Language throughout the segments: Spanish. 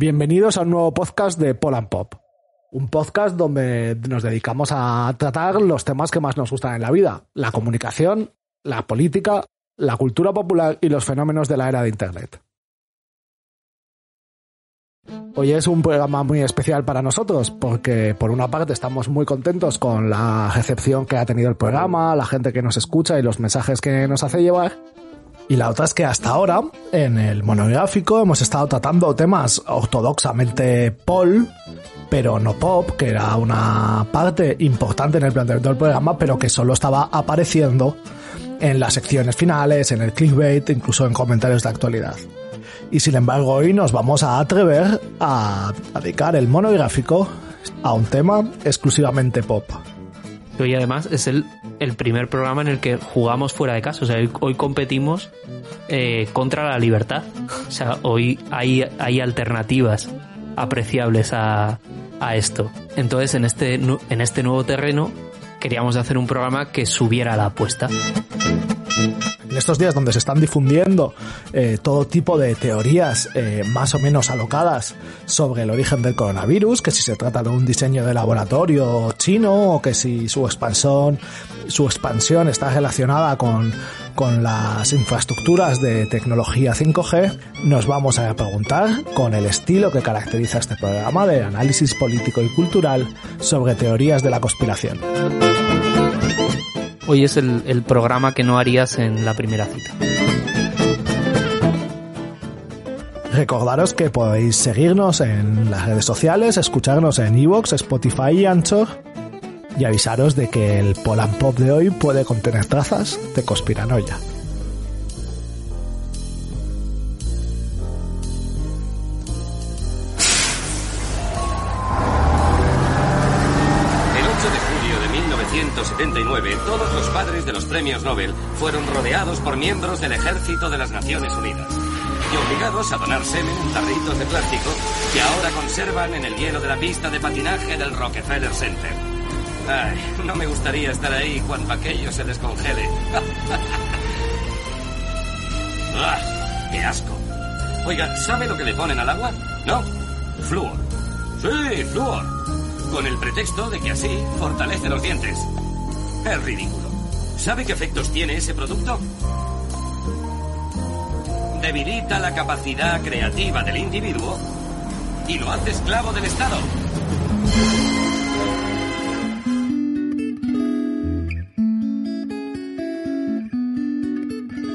Bienvenidos a un nuevo podcast de Poland Pop. Un podcast donde nos dedicamos a tratar los temas que más nos gustan en la vida. La comunicación, la política, la cultura popular y los fenómenos de la era de Internet. Hoy es un programa muy especial para nosotros porque por una parte estamos muy contentos con la recepción que ha tenido el programa, la gente que nos escucha y los mensajes que nos hace llevar. Y la otra es que hasta ahora, en el monográfico, hemos estado tratando temas ortodoxamente pol, pero no pop, que era una parte importante en el planteamiento del programa, pero que solo estaba apareciendo en las secciones finales, en el clickbait, incluso en comentarios de actualidad. Y sin embargo, hoy nos vamos a atrever a dedicar el monográfico a un tema exclusivamente pop. Hoy además es el, el primer programa en el que jugamos fuera de casa. O sea, hoy, competimos eh, contra la libertad. O sea, hoy hay, hay alternativas apreciables a, a esto. Entonces, en este, en este nuevo terreno, queríamos hacer un programa que subiera la apuesta en estos días donde se están difundiendo eh, todo tipo de teorías eh, más o menos alocadas sobre el origen del coronavirus, que si se trata de un diseño de laboratorio chino o que si su expansión, su expansión está relacionada con, con las infraestructuras de tecnología 5G, nos vamos a preguntar con el estilo que caracteriza este programa de análisis político y cultural sobre teorías de la conspiración. Hoy es el, programa que no harías en la primera cita. Recordaros que podéis seguirnos en las redes sociales, escucharnos en Evox, Spotify y Anchor y avisaros de que el Polan Pop de hoy puede contener trazas de conspiranoia. Premios Nobel fueron rodeados por miembros del ejército de las Naciones Unidas y obligados a donar semen en tarritos de plástico que ahora conservan en el hielo de la pista de patinaje del Rockefeller Center. Ay, no me gustaría estar ahí cuando aquello se descongele. ¡Ah! ¡Qué asco! Oiga, ¿sabe lo que le ponen al agua? ¿No? Flúor. Sí, flúor. Con el pretexto de que así fortalece los dientes. Es ridículo. ¿Sabe qué efectos tiene ese producto? Debilita la capacidad creativa del individuo y lo hace esclavo del Estado.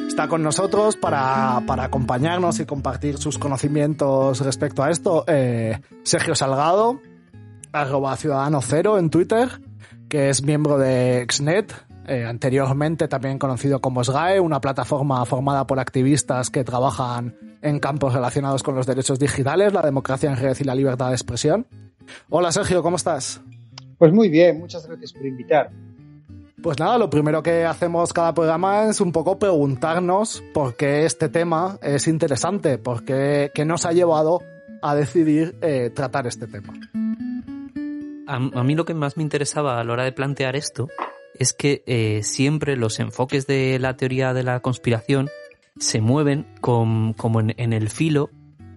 Está con nosotros para, para acompañarnos y compartir sus conocimientos respecto a esto eh, Sergio Salgado, arroba ciudadano cero en Twitter que es miembro de XNET, eh, anteriormente también conocido como SGAE, una plataforma formada por activistas que trabajan en campos relacionados con los derechos digitales, la democracia en red y la libertad de expresión. Hola Sergio, ¿cómo estás? Pues muy bien, muchas gracias por invitar. Pues nada, lo primero que hacemos cada programa es un poco preguntarnos por qué este tema es interesante, por qué, nos ha llevado a decidir eh, tratar este tema a, mí lo que más me interesaba a la hora de plantear esto es que eh, siempre los enfoques de la teoría de la conspiración se mueven como en, el filo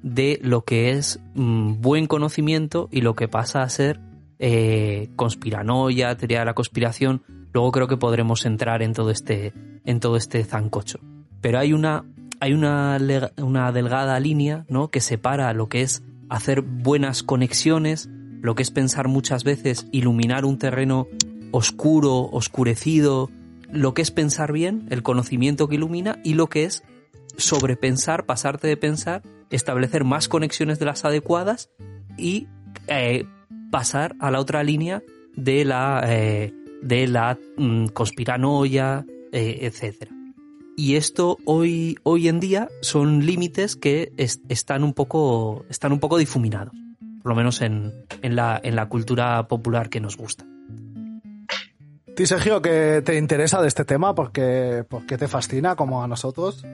de lo que es mm, buen conocimiento y lo que pasa a ser eh, conspiranoia, teoría de la conspiración. Luego creo que podremos entrar en todo este, en todo este zancocho. Pero hay una, hay una, una delgada línea ¿no? que separa lo que es hacer buenas conexiones lo que es pensar muchas veces, iluminar un terreno oscuro, oscurecido, lo que es pensar bien, el conocimiento que ilumina, y lo que es sobrepensar, pasarte de pensar, establecer más conexiones de las adecuadas y eh, pasar a la otra línea de la, eh, de la mm, conspiranoia, eh, etc. Y esto hoy, hoy en día son límites que están, un poco, están un poco difuminados por lo menos en, la, en la cultura popular que nos gusta. ¿Ti, Sergio, qué te interesa de este tema? ¿Por qué, te fascina como a nosotros?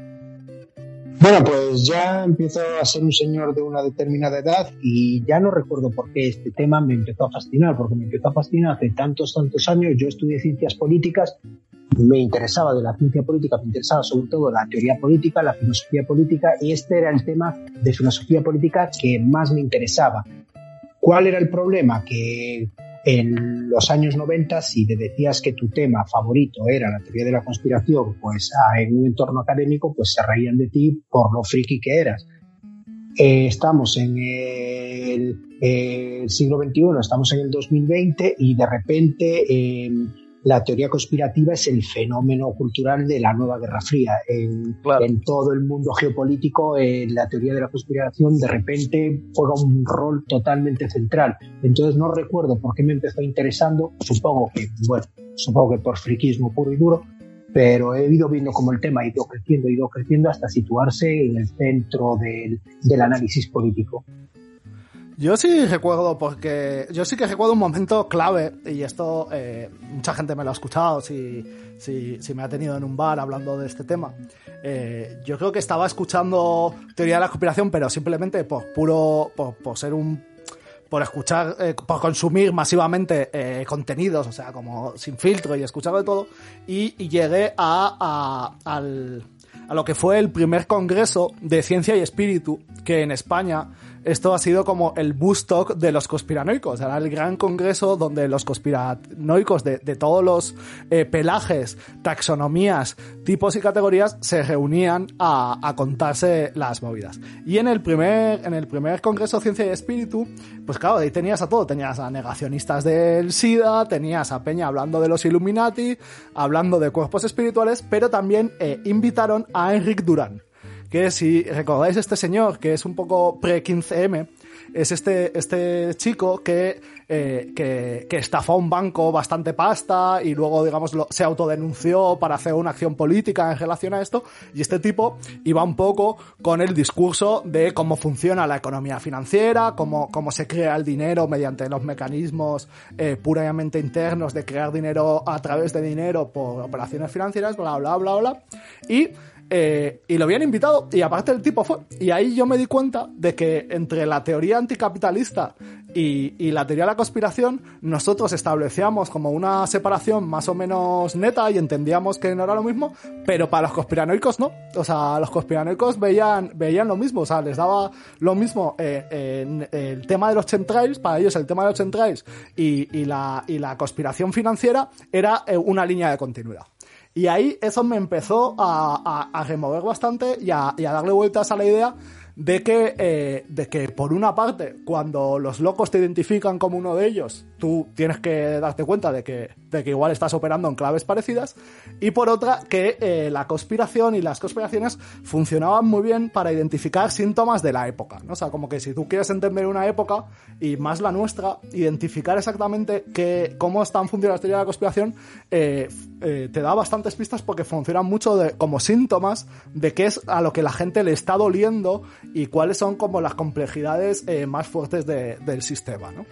Bueno, pues ya empiezo a ser un señor de una determinada edad y ya no recuerdo por qué este tema me empezó a fascinar, porque me empezó a fascinar hace tantos, tantos años. Yo estudié ciencias políticas me interesaba de la ciencia política, me interesaba sobre todo la teoría política, la filosofía política, y este era el tema de filosofía política que más me interesaba. ¿Cuál era el problema? Que en los años 90, si te decías que tu tema favorito era la teoría de la conspiración, pues ah, en un entorno académico, pues se reían de ti por lo friki que eras. Eh, estamos en el, siglo XXI, estamos en el 2020 y de repente em, la teoría conspirativa es el fenómeno cultural de la nueva Guerra Fría. En, todo el mundo geopolítico, eh, la teoría de la conspiración de repente juega un rol totalmente central. Entonces no recuerdo por qué me empezó interesando, supongo que, bueno, supongo que por friquismo puro y duro, pero he ido viendo cómo el tema ha ido creciendo, ha ido creciendo hasta situarse en el centro del, del análisis político. Yo sí recuerdo, porque yo sí que recuerdo un momento clave, y esto eh, mucha gente me lo ha escuchado, si, si, si, me ha tenido en un bar hablando de este tema. Eh, yo creo que estaba escuchando teoría de la conspiración, pero simplemente por puro, por, por ser un por escuchar, eh, por consumir masivamente eh, contenidos, o sea, como sin filtro y escuchar de todo, y, y llegué a, a, al, a lo que fue el primer congreso de ciencia y espíritu que en España esto ha sido como el Bustock de los conspiranoicos. Era el gran congreso donde los conspiranoicos de, todos los eh, pelajes, taxonomías, tipos y categorías se reunían a, contarse las movidas. Y en el primer, en el primer congreso Ciencia y Espíritu, pues claro, ahí tenías a todo. Tenías a negacionistas del SIDA, tenías a Peña hablando de los Illuminati, hablando de cuerpos espirituales, pero también eh, invitaron a Enric Durán que si recordáis este señor, que es un poco pre-15M, es este, este chico que, eh, que, que, estafó un banco bastante pasta y luego, digamos, se autodenunció para hacer una acción política en relación a esto. Y este tipo iba un poco con el discurso de cómo funciona la economía financiera, cómo, cómo se crea el dinero mediante los mecanismos eh, puramente internos de crear dinero a través de dinero por operaciones financieras, bla, bla, bla, bla. Y eh, y lo habían invitado y aparte el tipo fue. Y ahí yo me di cuenta de que entre la teoría anticapitalista y, la teoría de la conspiración, nosotros establecíamos como una separación más o menos neta y entendíamos que no era lo mismo, pero para los conspiranoicos no. O sea, los conspiranoicos veían, veían lo mismo, o sea, les daba lo mismo eh, el tema de los chemtrails, para ellos el tema de los chemtrails y, y, la, y la conspiración financiera era eh, una línea de continuidad. Y ahí eso me empezó a, a, remover bastante y a, a darle vueltas a la idea de que, eh, de que por una parte, cuando los locos te identifican como uno de ellos, tú tienes que darte cuenta de que, de que igual estás operando en claves parecidas, y por otra, que eh, la conspiración y las conspiraciones funcionaban muy bien para identificar síntomas de la época, ¿no? O sea, como que si tú quieres entender una época, y más la nuestra, identificar exactamente cómo están funcionando las teorías de la conspiración, eh, te da bastantes pistas porque funcionan mucho como síntomas de qué es a lo que la gente le está doliendo y cuáles son como las complejidades eh, más fuertes del sistema, ¿no?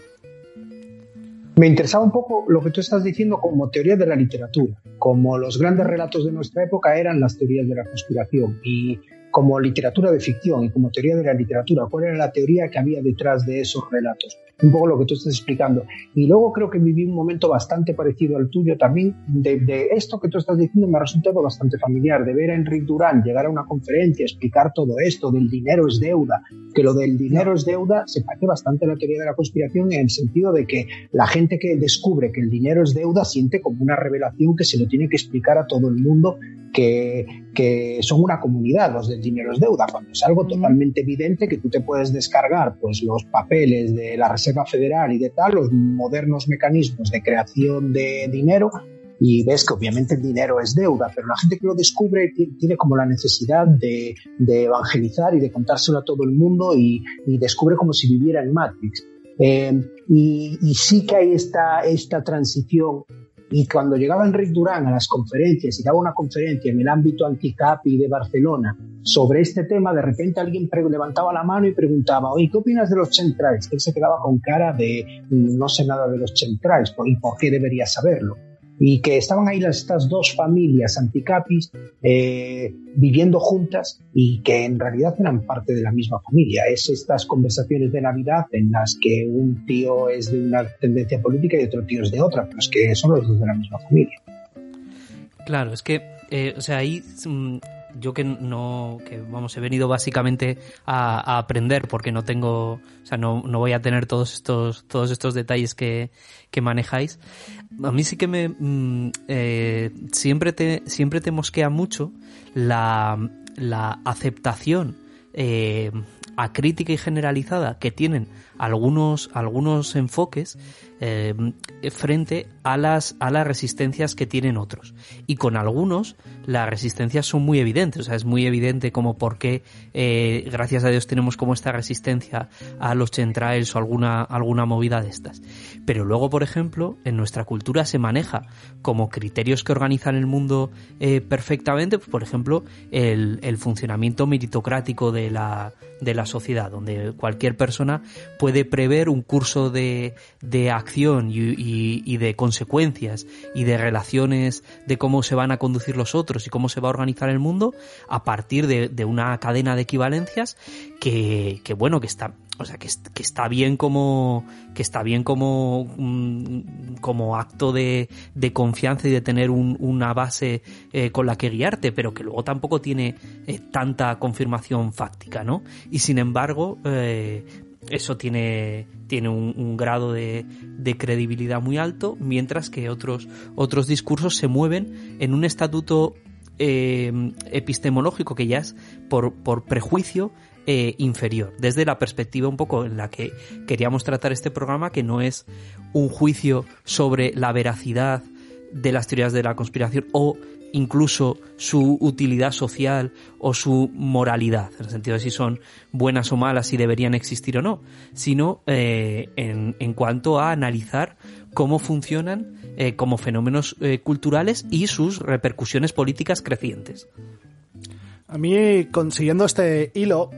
Me interesaba un poco lo que tú estás diciendo como teoría de la literatura, como los grandes relatos de nuestra época eran las teorías de la conspiración. Y como literatura de ficción y como teoría de la literatura, cuál era la teoría que había detrás de esos relatos. Un poco lo que tú estás explicando. Y luego creo que viví un momento bastante parecido al tuyo también. De, esto que tú estás diciendo me ha resultado bastante familiar, de ver a Enrique Durán llegar a una conferencia, explicar todo esto, del dinero es deuda, que lo del dinero es deuda se parece bastante a la teoría de la conspiración en el sentido de que la gente que descubre que el dinero es deuda siente como una revelación que se lo tiene que explicar a todo el mundo que, que son una comunidad los del dinero es deuda, cuando es algo totalmente evidente que tú te puedes descargar pues los papeles de la Reserva Federal y de tal, los modernos mecanismos de creación de dinero y ves que obviamente el dinero es deuda, pero la gente que lo descubre tiene como la necesidad de, de evangelizar y de contárselo a todo el mundo y, y descubre como si viviera en Matrix. Eh, y, y, sí que hay esta, esta transición y cuando llegaba Enrique Durán a las conferencias y daba una conferencia en el ámbito anticapi de Barcelona sobre este tema, de repente alguien levantaba la mano y preguntaba, oye, ¿qué opinas de los centrales? Él se quedaba con cara de no sé nada de los centrales, ¿y por qué debería saberlo? Y que estaban ahí estas dos familias anticapis eh, viviendo juntas y que en realidad eran parte de la misma familia. Es estas conversaciones de Navidad en las que un tío es de una tendencia política y otro tío es de otra, pero es que son los dos de la misma familia. Claro, es que, eh, o sea, ahí mm, yo que no, que vamos, he venido básicamente a, aprender porque no tengo, o sea, no, no, voy a tener todos estos, todos estos detalles que, que manejáis. A mí sí que me, mm, eh, siempre te, siempre te mosquea mucho la, la aceptación eh, crítica y generalizada que tienen algunos, algunos enfoques eh, frente a las, a las resistencias que tienen otros. Y con algunos las resistencias son muy evidentes, o sea, es muy evidente como por qué, eh, gracias a Dios, tenemos como esta resistencia a los centrales o alguna, alguna movida de estas. Pero luego, por ejemplo, en nuestra cultura se maneja como criterios que organizan el mundo eh, perfectamente, por ejemplo, el, el funcionamiento meritocrático de la, de la sociedad, donde cualquier persona puede prever un curso de, de acción y, de consecuencias y de relaciones de cómo se van a conducir los otros y cómo se va a organizar el mundo a partir de, de una cadena de equivalencias que, que bueno, que está, o sea, que, que, está bien como que está bien como mm, como acto de, de, confianza y de tener un, una base eh, con la que guiarte, pero que luego tampoco tiene eh, tanta confirmación fáctica, ¿no? Y sin embargo, eh, eso tiene, tiene un, grado de, de, credibilidad muy alto, mientras que otros, otros discursos se mueven en un estatuto eh, epistemológico que ya es por, por prejuicio eh, inferior, desde la perspectiva un poco en la que queríamos tratar este programa, que no es un juicio sobre la veracidad de las teorías de la conspiración o incluso su utilidad social o su moralidad, en el sentido de si son buenas o malas, si deberían existir o no, sino eh, en, cuanto a analizar cómo funcionan eh, como fenómenos eh, culturales y sus repercusiones políticas crecientes. A mí, consiguiendo este hilo,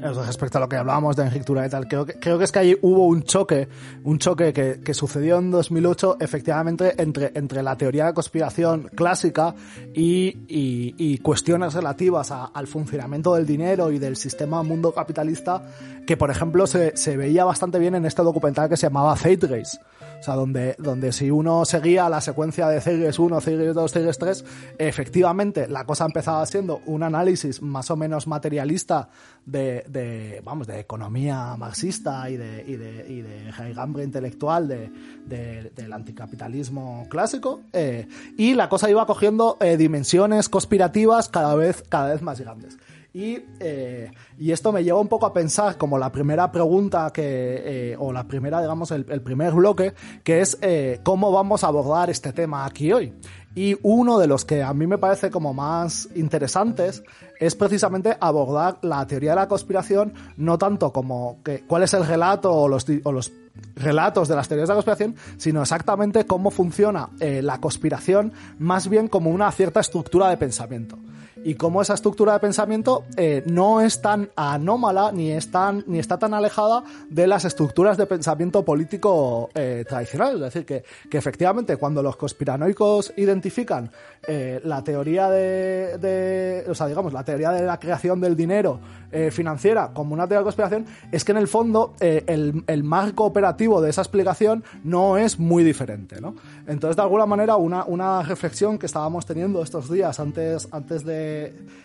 respecto a lo que hablábamos de enrictura y tal, creo que, creo que es que ahí hubo un choque, un choque que, que sucedió en 2008 efectivamente entre, entre la teoría de conspiración clásica y, y, cuestiones relativas al funcionamiento del dinero y del sistema mundo capitalista que, por ejemplo, se, se veía bastante bien en este documental que se llamaba Fate Race. O sea, donde, donde si uno seguía la secuencia de Tigres 1, Tigres 2, Tigres 3, efectivamente la cosa empezaba siendo un análisis más o menos materialista de, de vamos, de economía marxista y de, y de, y de intelectual de, del anticapitalismo clásico, eh, y la cosa iba cogiendo eh, dimensiones conspirativas cada vez, cada vez más grandes. Y, eh, y, esto me lleva un poco a pensar como la primera pregunta que, eh, o la primera, digamos, el, primer bloque, que es eh, cómo vamos a abordar este tema aquí hoy. Y uno de los que a mí me parece como más interesantes es precisamente abordar la teoría de la conspiración, no tanto como cuál es el relato o los, o los relatos de las teorías de la conspiración, sino exactamente cómo funciona la conspiración, más bien como una cierta estructura de pensamiento y cómo esa estructura de pensamiento eh, no es tan anómala ni, es tan, ni está tan alejada de las estructuras de pensamiento político eh, tradicional. Es decir, que, que, efectivamente cuando los conspiranoicos identifican eh, la teoría de, o sea, digamos, la teoría de la creación del dinero eh, financiera como una teoría de conspiración, es que en el fondo el, el, marco operativo de esa explicación no es muy diferente, ¿no? Entonces, de alguna manera, una, una reflexión que estábamos teniendo estos días antes, antes de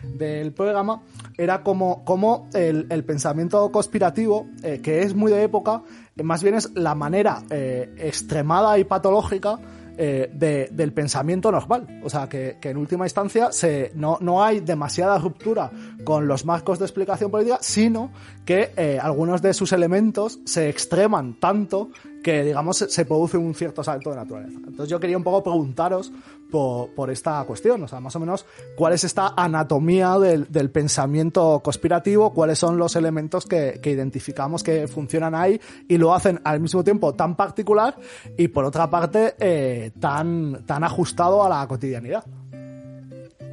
del programa era como, como el, pensamiento conspirativo, eh, que es muy de época, más bien es la manera eh, extremada y patológica eh, de, del pensamiento normal. O sea, que, en última instancia se, no, no, hay demasiada ruptura con los marcos de explicación política, sino que eh, algunos de sus elementos se extreman tanto que, digamos, se produce un cierto salto de naturaleza. Entonces yo quería un poco preguntaros por, por esta cuestión, o sea, más o menos, cuál es esta anatomía del, del pensamiento conspirativo, cuáles son los elementos que, que, identificamos que funcionan ahí y lo hacen al mismo tiempo tan particular y por otra parte eh, tan, tan ajustado a la cotidianidad.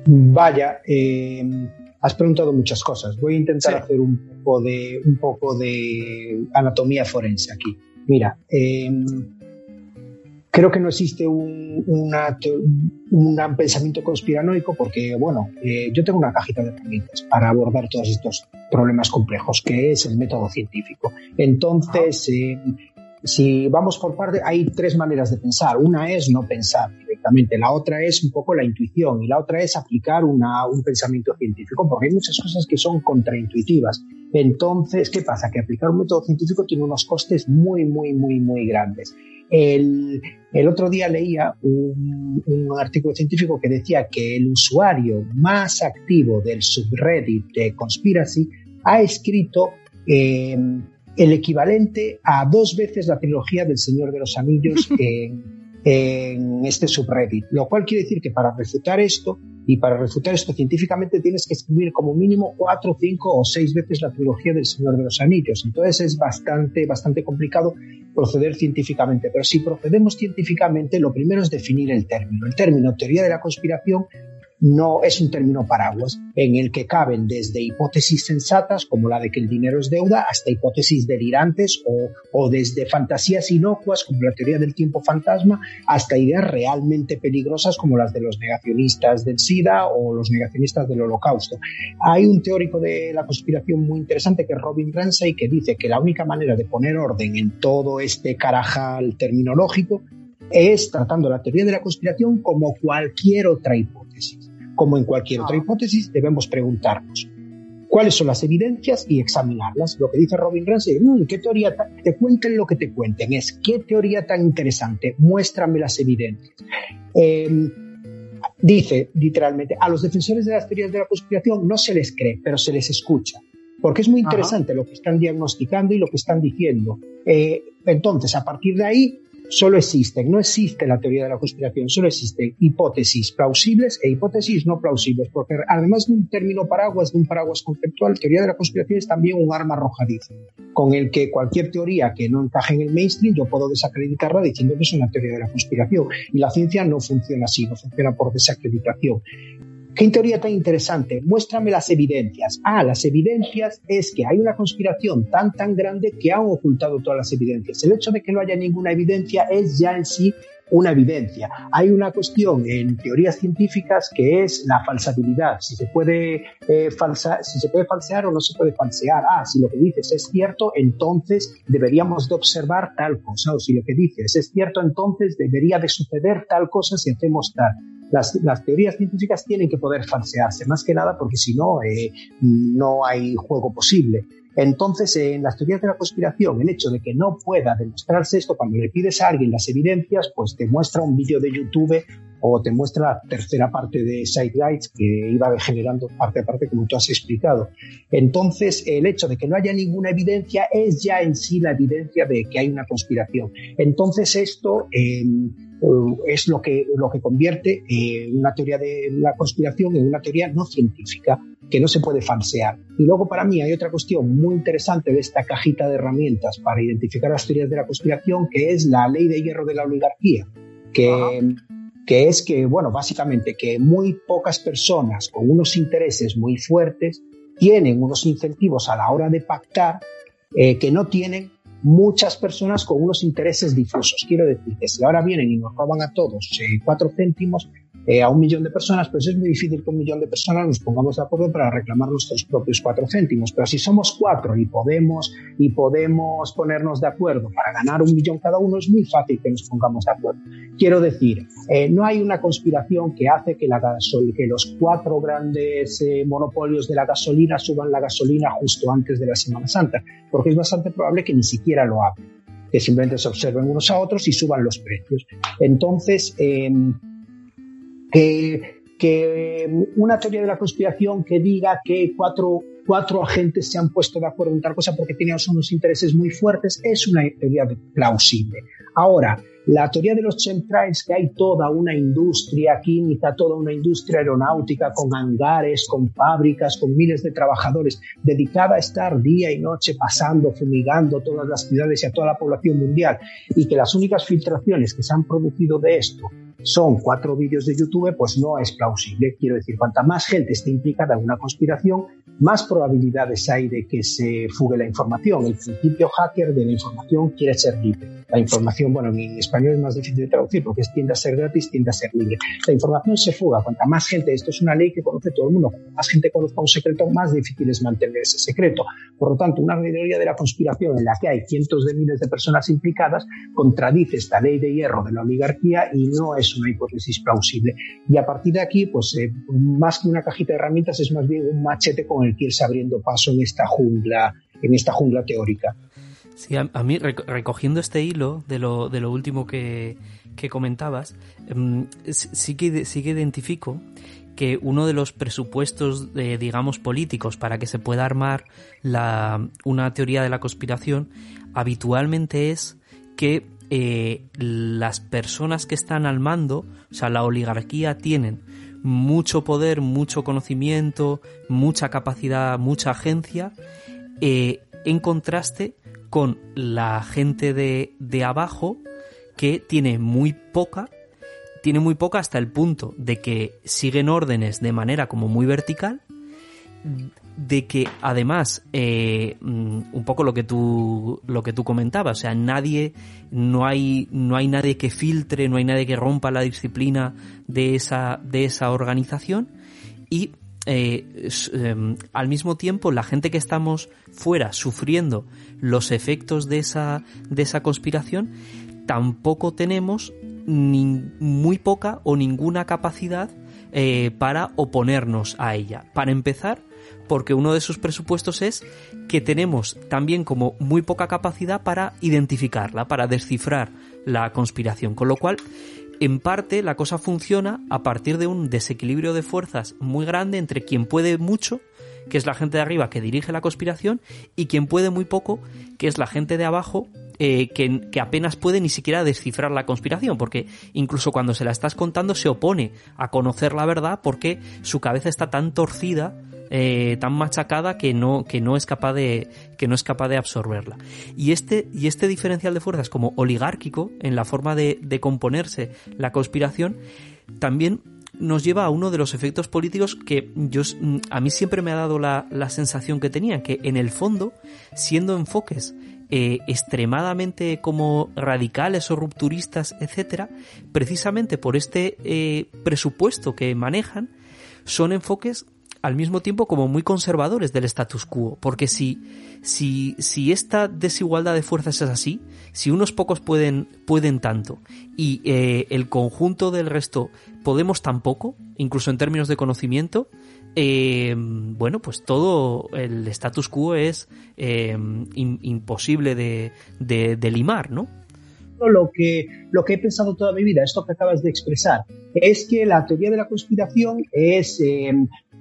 Vaya, eh, has preguntado muchas cosas. Voy a intentar sí. hacer un poco de un poco de anatomía forense aquí. Mira, eh, creo que no existe un, una, un gran pensamiento conspiranoico porque, bueno, eh, yo tengo una cajita de herramientas para abordar todos estos problemas complejos, que es el método científico. Entonces, eh, si vamos por parte, hay tres maneras de pensar. Una es no pensar perfectamente. La otra es un poco la intuición y la otra es aplicar una, un pensamiento científico, porque hay muchas cosas que son contraintuitivas. Entonces, ¿qué pasa? Que aplicar un método científico tiene unos costes muy, muy, muy, muy grandes. El, el otro día leía un, un, artículo científico que decía que el usuario más activo del subreddit de Conspiracy ha escrito eh, el equivalente a dos veces la trilogía del Señor de los Anillos en, en este subreddit, lo cual quiere decir que para refutar esto y para refutar esto científicamente tienes que escribir como mínimo cuatro, cinco o seis veces la trilogía del Señor de los Anillos. Entonces es bastante, bastante complicado proceder científicamente. Pero si procedemos científicamente, lo primero es definir el término. El término teoría de la conspiración no es un término paraguas en el que caben desde hipótesis sensatas como la de que el dinero es deuda hasta hipótesis delirantes o, desde fantasías inocuas como la teoría del tiempo fantasma hasta ideas realmente peligrosas como las de los negacionistas del SIDA o los negacionistas del holocausto. Hay un teórico de la conspiración muy interesante que es Robin Ramsey que dice que la única manera de poner orden en todo este carajal terminológico es tratando la teoría de la conspiración como cualquier otra hipótesis. Como en cualquier otra hipótesis, debemos preguntarnos cuáles son las evidencias y examinarlas. Lo que dice Robin Ramsey, mmm, ¿qué teoría te cuenten lo que te cuenten? Es, ¿qué teoría tan interesante? Muéstrame las evidencias. Eh, dice literalmente, a los defensores de las teorías de la conspiración no se les cree, pero se les escucha. Porque es muy interesante Ajá. lo que están diagnosticando y lo que están diciendo. Eh, entonces, a partir de ahí, solo existen, no existe la teoría de la conspiración, solo existen hipótesis plausibles e hipótesis no plausibles, porque además de un término paraguas, de un paraguas conceptual, teoría de la conspiración es también un arma arrojadiza, con el que cualquier teoría que no encaje en el mainstream yo puedo desacreditarla diciendo que es una teoría de la conspiración. Y la ciencia no funciona así, no funciona por desacreditación. ¿Qué teoría tan interesante? Muéstrame las evidencias. Ah, las evidencias es que hay una conspiración tan tan grande que han ocultado todas las evidencias. El hecho de que no haya ninguna evidencia es ya en sí una evidencia. Hay una cuestión en teorías científicas que es la falsabilidad, si se puede eh, si se puede falsear o no se puede falsear. Ah, si lo que dices es cierto, entonces deberíamos de observar tal cosa, o si lo que dices es cierto, entonces debería de suceder tal cosa si hacemos tal. Las, las, teorías científicas tienen que poder falsearse, más que nada porque si no, eh, no hay juego posible. Entonces, en las teorías de la conspiración, el hecho de que no pueda demostrarse esto, cuando le pides a alguien las evidencias, pues te muestra un vídeo de YouTube o te muestra la tercera parte de Side Guides que iba generando parte a parte como tú has explicado. Entonces, el hecho de que no haya ninguna evidencia es ya en sí la evidencia de que hay una conspiración. Entonces, esto eh, es lo que, lo que convierte eh, una teoría de la conspiración en una teoría no científica que no se puede falsear. Y luego para mí hay otra cuestión muy interesante de esta cajita de herramientas para identificar las teorías de la conspiración, que es la ley de hierro de la oligarquía, que, que es que, bueno, básicamente que muy pocas personas con unos intereses muy fuertes tienen unos incentivos a la hora de pactar eh, que no tienen muchas personas con unos intereses difusos. Quiero decir que si ahora vienen y nos roban a todos eh, cuatro céntimos, eh, a un millón de personas, pues es muy difícil que un millón de personas nos pongamos de acuerdo para reclamar nuestros propios cuatro céntimos. Pero si somos cuatro y podemos, y podemos ponernos de acuerdo para ganar un millón cada uno, es muy fácil que nos pongamos de acuerdo. Quiero decir, eh, no hay una conspiración que hace que, la gasol que los cuatro grandes eh, monopolios de la gasolina suban la gasolina justo antes de la Semana Santa, porque es bastante probable que ni siquiera lo hagan, que simplemente se observen unos a otros y suban los precios. Entonces, eh, que, que una teoría de la conspiración que diga que cuatro, cuatro agentes se han puesto de acuerdo en tal cosa porque tenían unos intereses muy fuertes es una teoría plausible. Ahora, la teoría de los chemtrails, que hay toda una industria química, toda una industria aeronáutica con hangares, con fábricas, con miles de trabajadores, dedicada a estar día y noche pasando, fumigando todas las ciudades y a toda la población mundial, y que las únicas filtraciones que se han producido de esto son cuatro vídeos de YouTube, pues no es plausible. Quiero decir, cuanta más gente esté implicada en una conspiración, más probabilidades hay de que se fugue la información. El principio hacker de la información quiere ser libre. La información, bueno, en español es más difícil de traducir porque tiende a ser gratis, tiende a ser libre. La información se fuga. Cuanta más gente, esto es una ley que conoce todo el mundo, cuanta más gente conozca un secreto, más difícil es mantener ese secreto. Por lo tanto, una teoría de la conspiración en la que hay cientos de miles de personas implicadas contradice esta ley de hierro de la oligarquía y no es es una hipótesis plausible. Y a partir de aquí, pues eh, más que una cajita de herramientas, es más bien un machete con el que irse abriendo paso en esta jungla, en esta jungla teórica. Sí, a, mí, recogiendo este hilo de lo, de lo último que, que comentabas, em, sí, que, sí que identifico que uno de los presupuestos, digamos, políticos para que se pueda armar la, una teoría de la conspiración habitualmente es que eh, las personas que están al mando, o sea, la oligarquía, tienen mucho poder, mucho conocimiento, mucha capacidad, mucha agencia, eh, en contraste con la gente de, de abajo que tiene muy poca tiene muy poca hasta el punto de que siguen órdenes de manera como muy vertical, de que además eh, mm, un poco lo que tú lo que tú comentabas, o sea, nadie no hay no hay nadie que filtre, no hay nadie que rompa la disciplina de esa de esa organización y eh, em, al mismo tiempo la gente que estamos fuera sufriendo los efectos de esa de esa conspiración tampoco tenemos ni muy poca o ninguna capacidad eh, para oponernos a ella. Para empezar, porque uno de sus presupuestos es que tenemos también como muy poca capacidad para identificarla, para descifrar la conspiración. Con lo cual, en parte, la cosa funciona a partir de un desequilibrio de fuerzas muy grande entre quien puede mucho, que es la gente de arriba que dirige la conspiración, y quien puede muy poco, que es la gente de abajo eh, que, apenas puede ni siquiera descifrar la conspiración, porque incluso cuando se la estás contando se opone a conocer la verdad porque su cabeza está tan torcida, eh, tan machacada que no, que no es capaz de, que no es capaz de absorberla. Y este, y este diferencial de fuerzas como oligárquico en la forma de, de componerse la conspiración, también nos lleva a uno de los efectos políticos que yo, a mí siempre me ha dado la, la sensación que tenían, que en el fondo, siendo enfoques eh, extremadamente como radicales o rupturistas, etcétera, precisamente por este eh, presupuesto que manejan, son enfoques al mismo tiempo como muy conservadores del status quo, porque si, si, si esta desigualdad de fuerzas es así, si unos pocos pueden, pueden tanto y eh, el conjunto del resto podemos tan poco, incluso en términos de conocimiento, eh, bueno, pues todo el status quo es eh, imposible de, limar, ¿no? Lo que, lo que he pensado toda mi vida, esto que acabas de expresar, es que la teoría de la conspiración es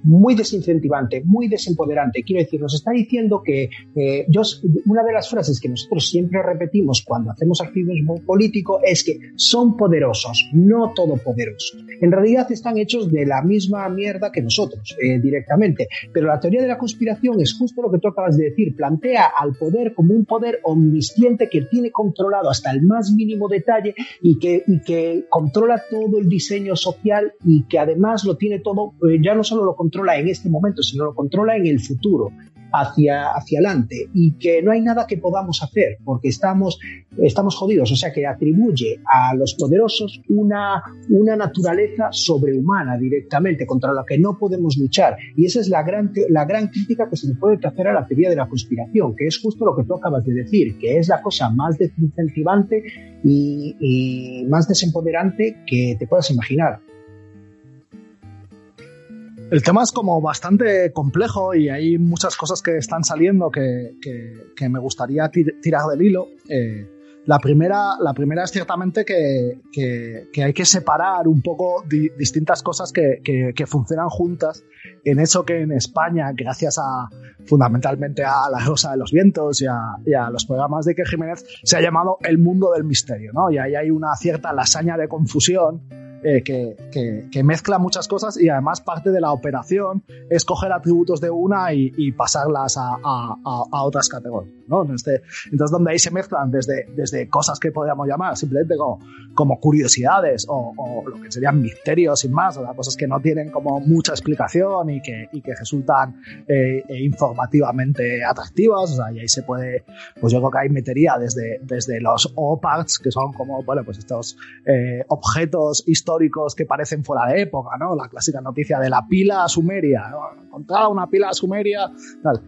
muy desincentivante, muy desempoderante. Quiero decir, nos está diciendo que eh, yo, una de las frases que nosotros siempre repetimos cuando hacemos activismo político es que son poderosos, no todopoderosos. En realidad están hechos de la misma mierda que nosotros, eh, directamente. Pero la teoría de la conspiración es justo lo que tú acabas de decir, plantea al poder como un poder omnisciente que tiene controlado hasta el más mínimo detalle y que, y que controla todo el diseño social y que además lo tiene todo, eh, ya no solo lo controla, controla en este momento, sino lo controla en el futuro, hacia, hacia adelante, y que no hay nada que podamos hacer, porque estamos, estamos jodidos, o sea que atribuye a los poderosos una, una naturaleza sobrehumana directamente, contra la que no podemos luchar, y esa es la gran, la gran crítica que se le puede hacer a la teoría de la conspiración, que es justo lo que tú acabas de decir, que es la cosa más desincentivante y, y más desempoderante que te puedas imaginar el tema es como bastante complejo y hay muchas cosas que están saliendo que, que, me gustaría tirar del hilo. Eh, la, primera, la primera es ciertamente que, que hay que separar un poco distintas cosas que, funcionan juntas en eso que en España, gracias a fundamentalmente a La Rosa de los Vientos y a, los programas de Ike Jiménez, se ha llamado el mundo del misterio. ¿no? Y ahí hay una cierta lasaña de confusión eh, que, mezcla muchas cosas y además parte de la operación es coger atributos de una y, pasarlas a, otras categorías. ¿no? Este, entonces, donde ahí se mezclan desde, desde cosas que podríamos llamar simplemente como, como curiosidades o, lo que serían misterios sin más, o sea, cosas que no tienen como mucha explicación y que, y que resultan eh, e informativamente atractivas. O sea, y ahí se puede, pues yo creo que ahí metería desde, desde los OPARTs, que son como, bueno, pues estos eh, objetos históricos históricos que parecen fuera de época, ¿no? La clásica noticia de la pila sumeria, ¿no? una pila sumeria, tal.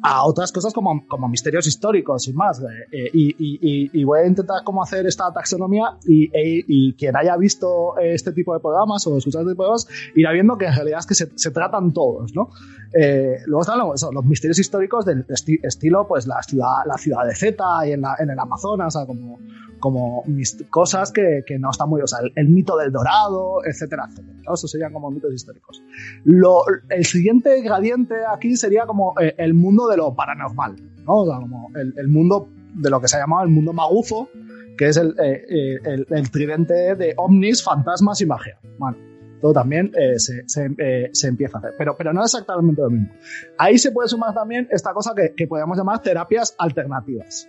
A otras cosas como, como misterios históricos y más. Eh, y, voy a intentar cómo hacer esta taxonomía y, e, y, quien haya visto este tipo de programas o escuchado este tipo de programas irá viendo que en realidad es que se, se tratan todos, ¿no? Eh, luego están los, los, misterios históricos del estilo, pues la ciudad, la ciudad de Z y en, la, en el Amazonas, o sea, como, como cosas que, que, no están muy, o sea, el, mito del dorado, etcétera, etcétera. ¿no? Eso serían como mitos históricos. Lo, el siguiente gradiente aquí sería como eh, el mundo de lo paranormal, ¿no? El, mundo de lo que se ha llamado el mundo magufo, que es el, eh, el tridente de ovnis, fantasmas y magia. Bueno, todo también eh, se, se, eh, empieza a hacer. Pero, pero no exactamente lo mismo. Ahí se puede sumar también esta cosa que, que podríamos llamar terapias alternativas.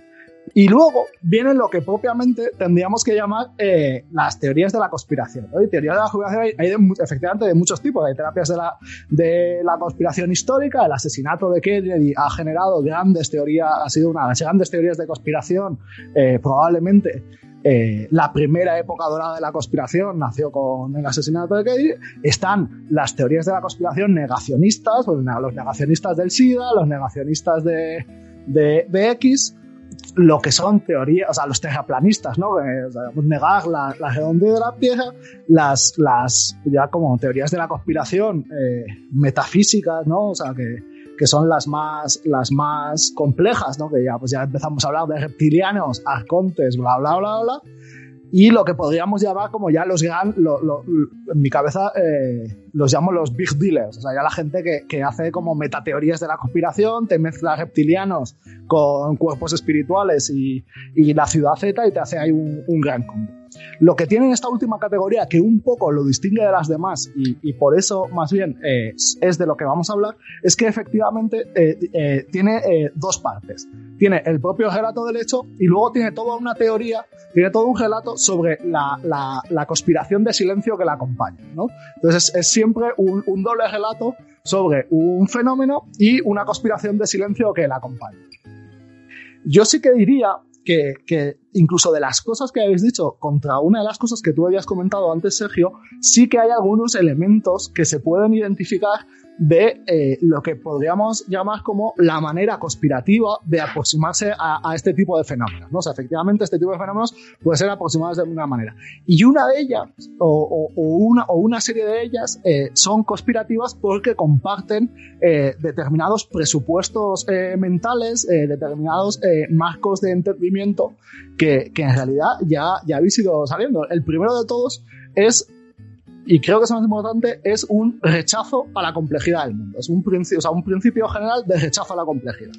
Y luego viene lo que propiamente tendríamos que llamar eh, las teorías de la conspiración. ¿no? De la conspiración hay, hay de, efectivamente de muchos tipos. Hay terapias de la, de la conspiración histórica. El asesinato de Kennedy ha generado grandes teorías, ha sido una de las grandes teorías de conspiración, eh, probablemente eh, la primera época dorada de la conspiración nació con el asesinato de Kennedy. Están las teorías de la conspiración negacionistas, pues, los negacionistas del SIDA, los negacionistas de, de, de X, lo que son teorías, o sea, los terraplanistas, ¿no? Eh, negar la, la, de la Tierra, las, las, ya como teorías de la conspiración eh, metafísicas, ¿no? O sea, que, que son las más, las más complejas, ¿no? Que ya, pues ya empezamos a hablar de reptilianos, arcontes, bla, bla, bla, bla. Y lo que podríamos llamar como ya los gran, en mi cabeza eh, los llamo los big dealers, o sea, ya la gente que, que, hace como metateorías de la conspiración, te mezcla reptilianos con cuerpos espirituales y, y la ciudad Z y te hace ahí un gran combo. Lo que tiene esta última categoría, que un poco lo distingue de las demás y, por eso más bien eh, es de lo que vamos a hablar, es que efectivamente eh, eh, tiene dos partes. Tiene el propio relato del hecho y luego tiene toda una teoría, tiene todo un relato sobre la, la, conspiración de silencio que la acompaña. ¿no? Entonces es, es siempre un, un doble relato sobre un fenómeno y una conspiración de silencio que la acompaña. Yo sí que diría que, que, incluso de las cosas que habéis dicho contra una de las cosas que tú habías comentado antes, Sergio, sí que hay algunos elementos que se pueden identificar de eh, lo que podríamos llamar como la manera conspirativa de aproximarse a, este tipo de fenómenos. ¿no? O efectivamente, este tipo de fenómenos puede ser aproximados de una manera. Y una de ellas, o, una, o una serie de ellas, eh, son conspirativas porque comparten eh, determinados presupuestos mentales, determinados marcos de entendimiento que, en realidad ya, ya habéis ido saliendo. El primero de todos es y creo que es más importante, es un rechazo a la complejidad del mundo. Es un principio, o sea, un principio general de rechazo a la complejidad.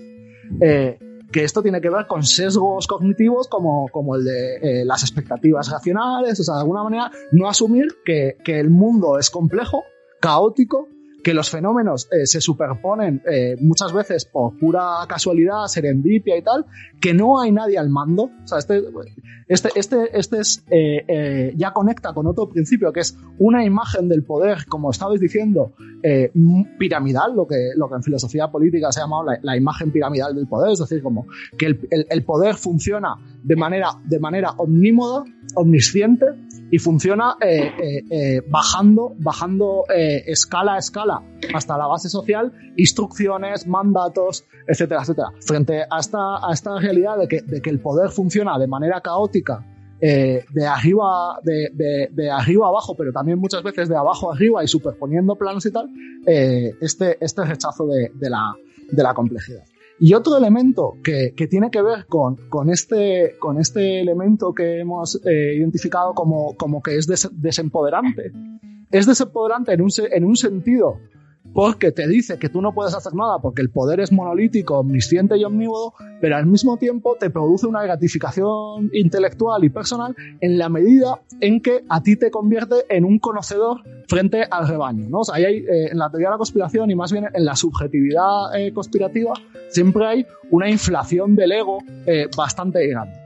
Eh, que esto tiene que ver con sesgos cognitivos como, como el de eh, las expectativas racionales, o sea, de alguna manera no asumir que, que el mundo es complejo, caótico, que los fenómenos eh, se superponen eh, muchas veces por pura casualidad, serendipia y tal, que no hay nadie al mando. O sea, este, este, este, este es, eh, ya conecta con otro principio que es una imagen del poder, como estabais diciendo, piramidal, lo que, lo que en filosofía política se ha llamado la, imagen piramidal del poder, es decir, como que el, el, poder funciona de manera, de manera omnímoda, omnisciente y funciona bajando, bajando escala a escala hasta la base social, instrucciones, mandatos, etcétera, etcétera. Frente a esta, a esta realidad de que, de que el poder funciona de manera caótica, de arriba, de, de, de, arriba abajo, pero también muchas veces de abajo arriba y superponiendo planos y tal, este, este rechazo de, de, la, de la complejidad. Y otro elemento que, que tiene que ver con, con, este, con este elemento que hemos eh, identificado como, como que es des, desempoderante. Es desempoderante en un, en un sentido porque te dice que tú no puedes hacer nada porque el poder es monolítico, omnisciente y omnívodo, pero al mismo tiempo te produce una gratificación intelectual y personal en la medida en que a ti te convierte en un conocedor frente al rebaño. ¿no? O sea, ahí hay, eh, en la teoría de la conspiración y más bien en la subjetividad eh, conspirativa siempre hay una inflación del ego eh, bastante grande,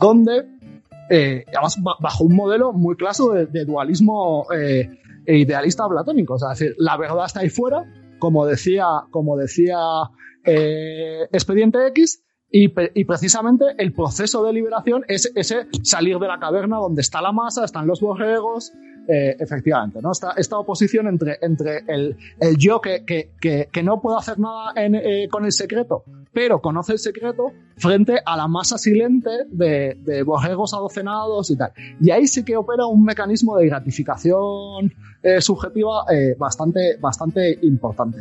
donde, además, bajo un modelo muy claro de, dualismo idealista platónico. O sea, es decir, la verdad está ahí fuera, como decía, como decía eh, Expediente X, y, precisamente el proceso de liberación es ese salir de la caverna donde está la masa, están los borregos, eh, efectivamente, ¿no? Esta, esta oposición entre, entre el, el yo que, que, que, que, no puedo hacer nada en, eh, con el secreto, pero conoce el secreto frente a la masa silente de, de borregos adocenados y tal. Y ahí sí que opera un mecanismo de gratificación eh, subjetiva eh, bastante, bastante importante,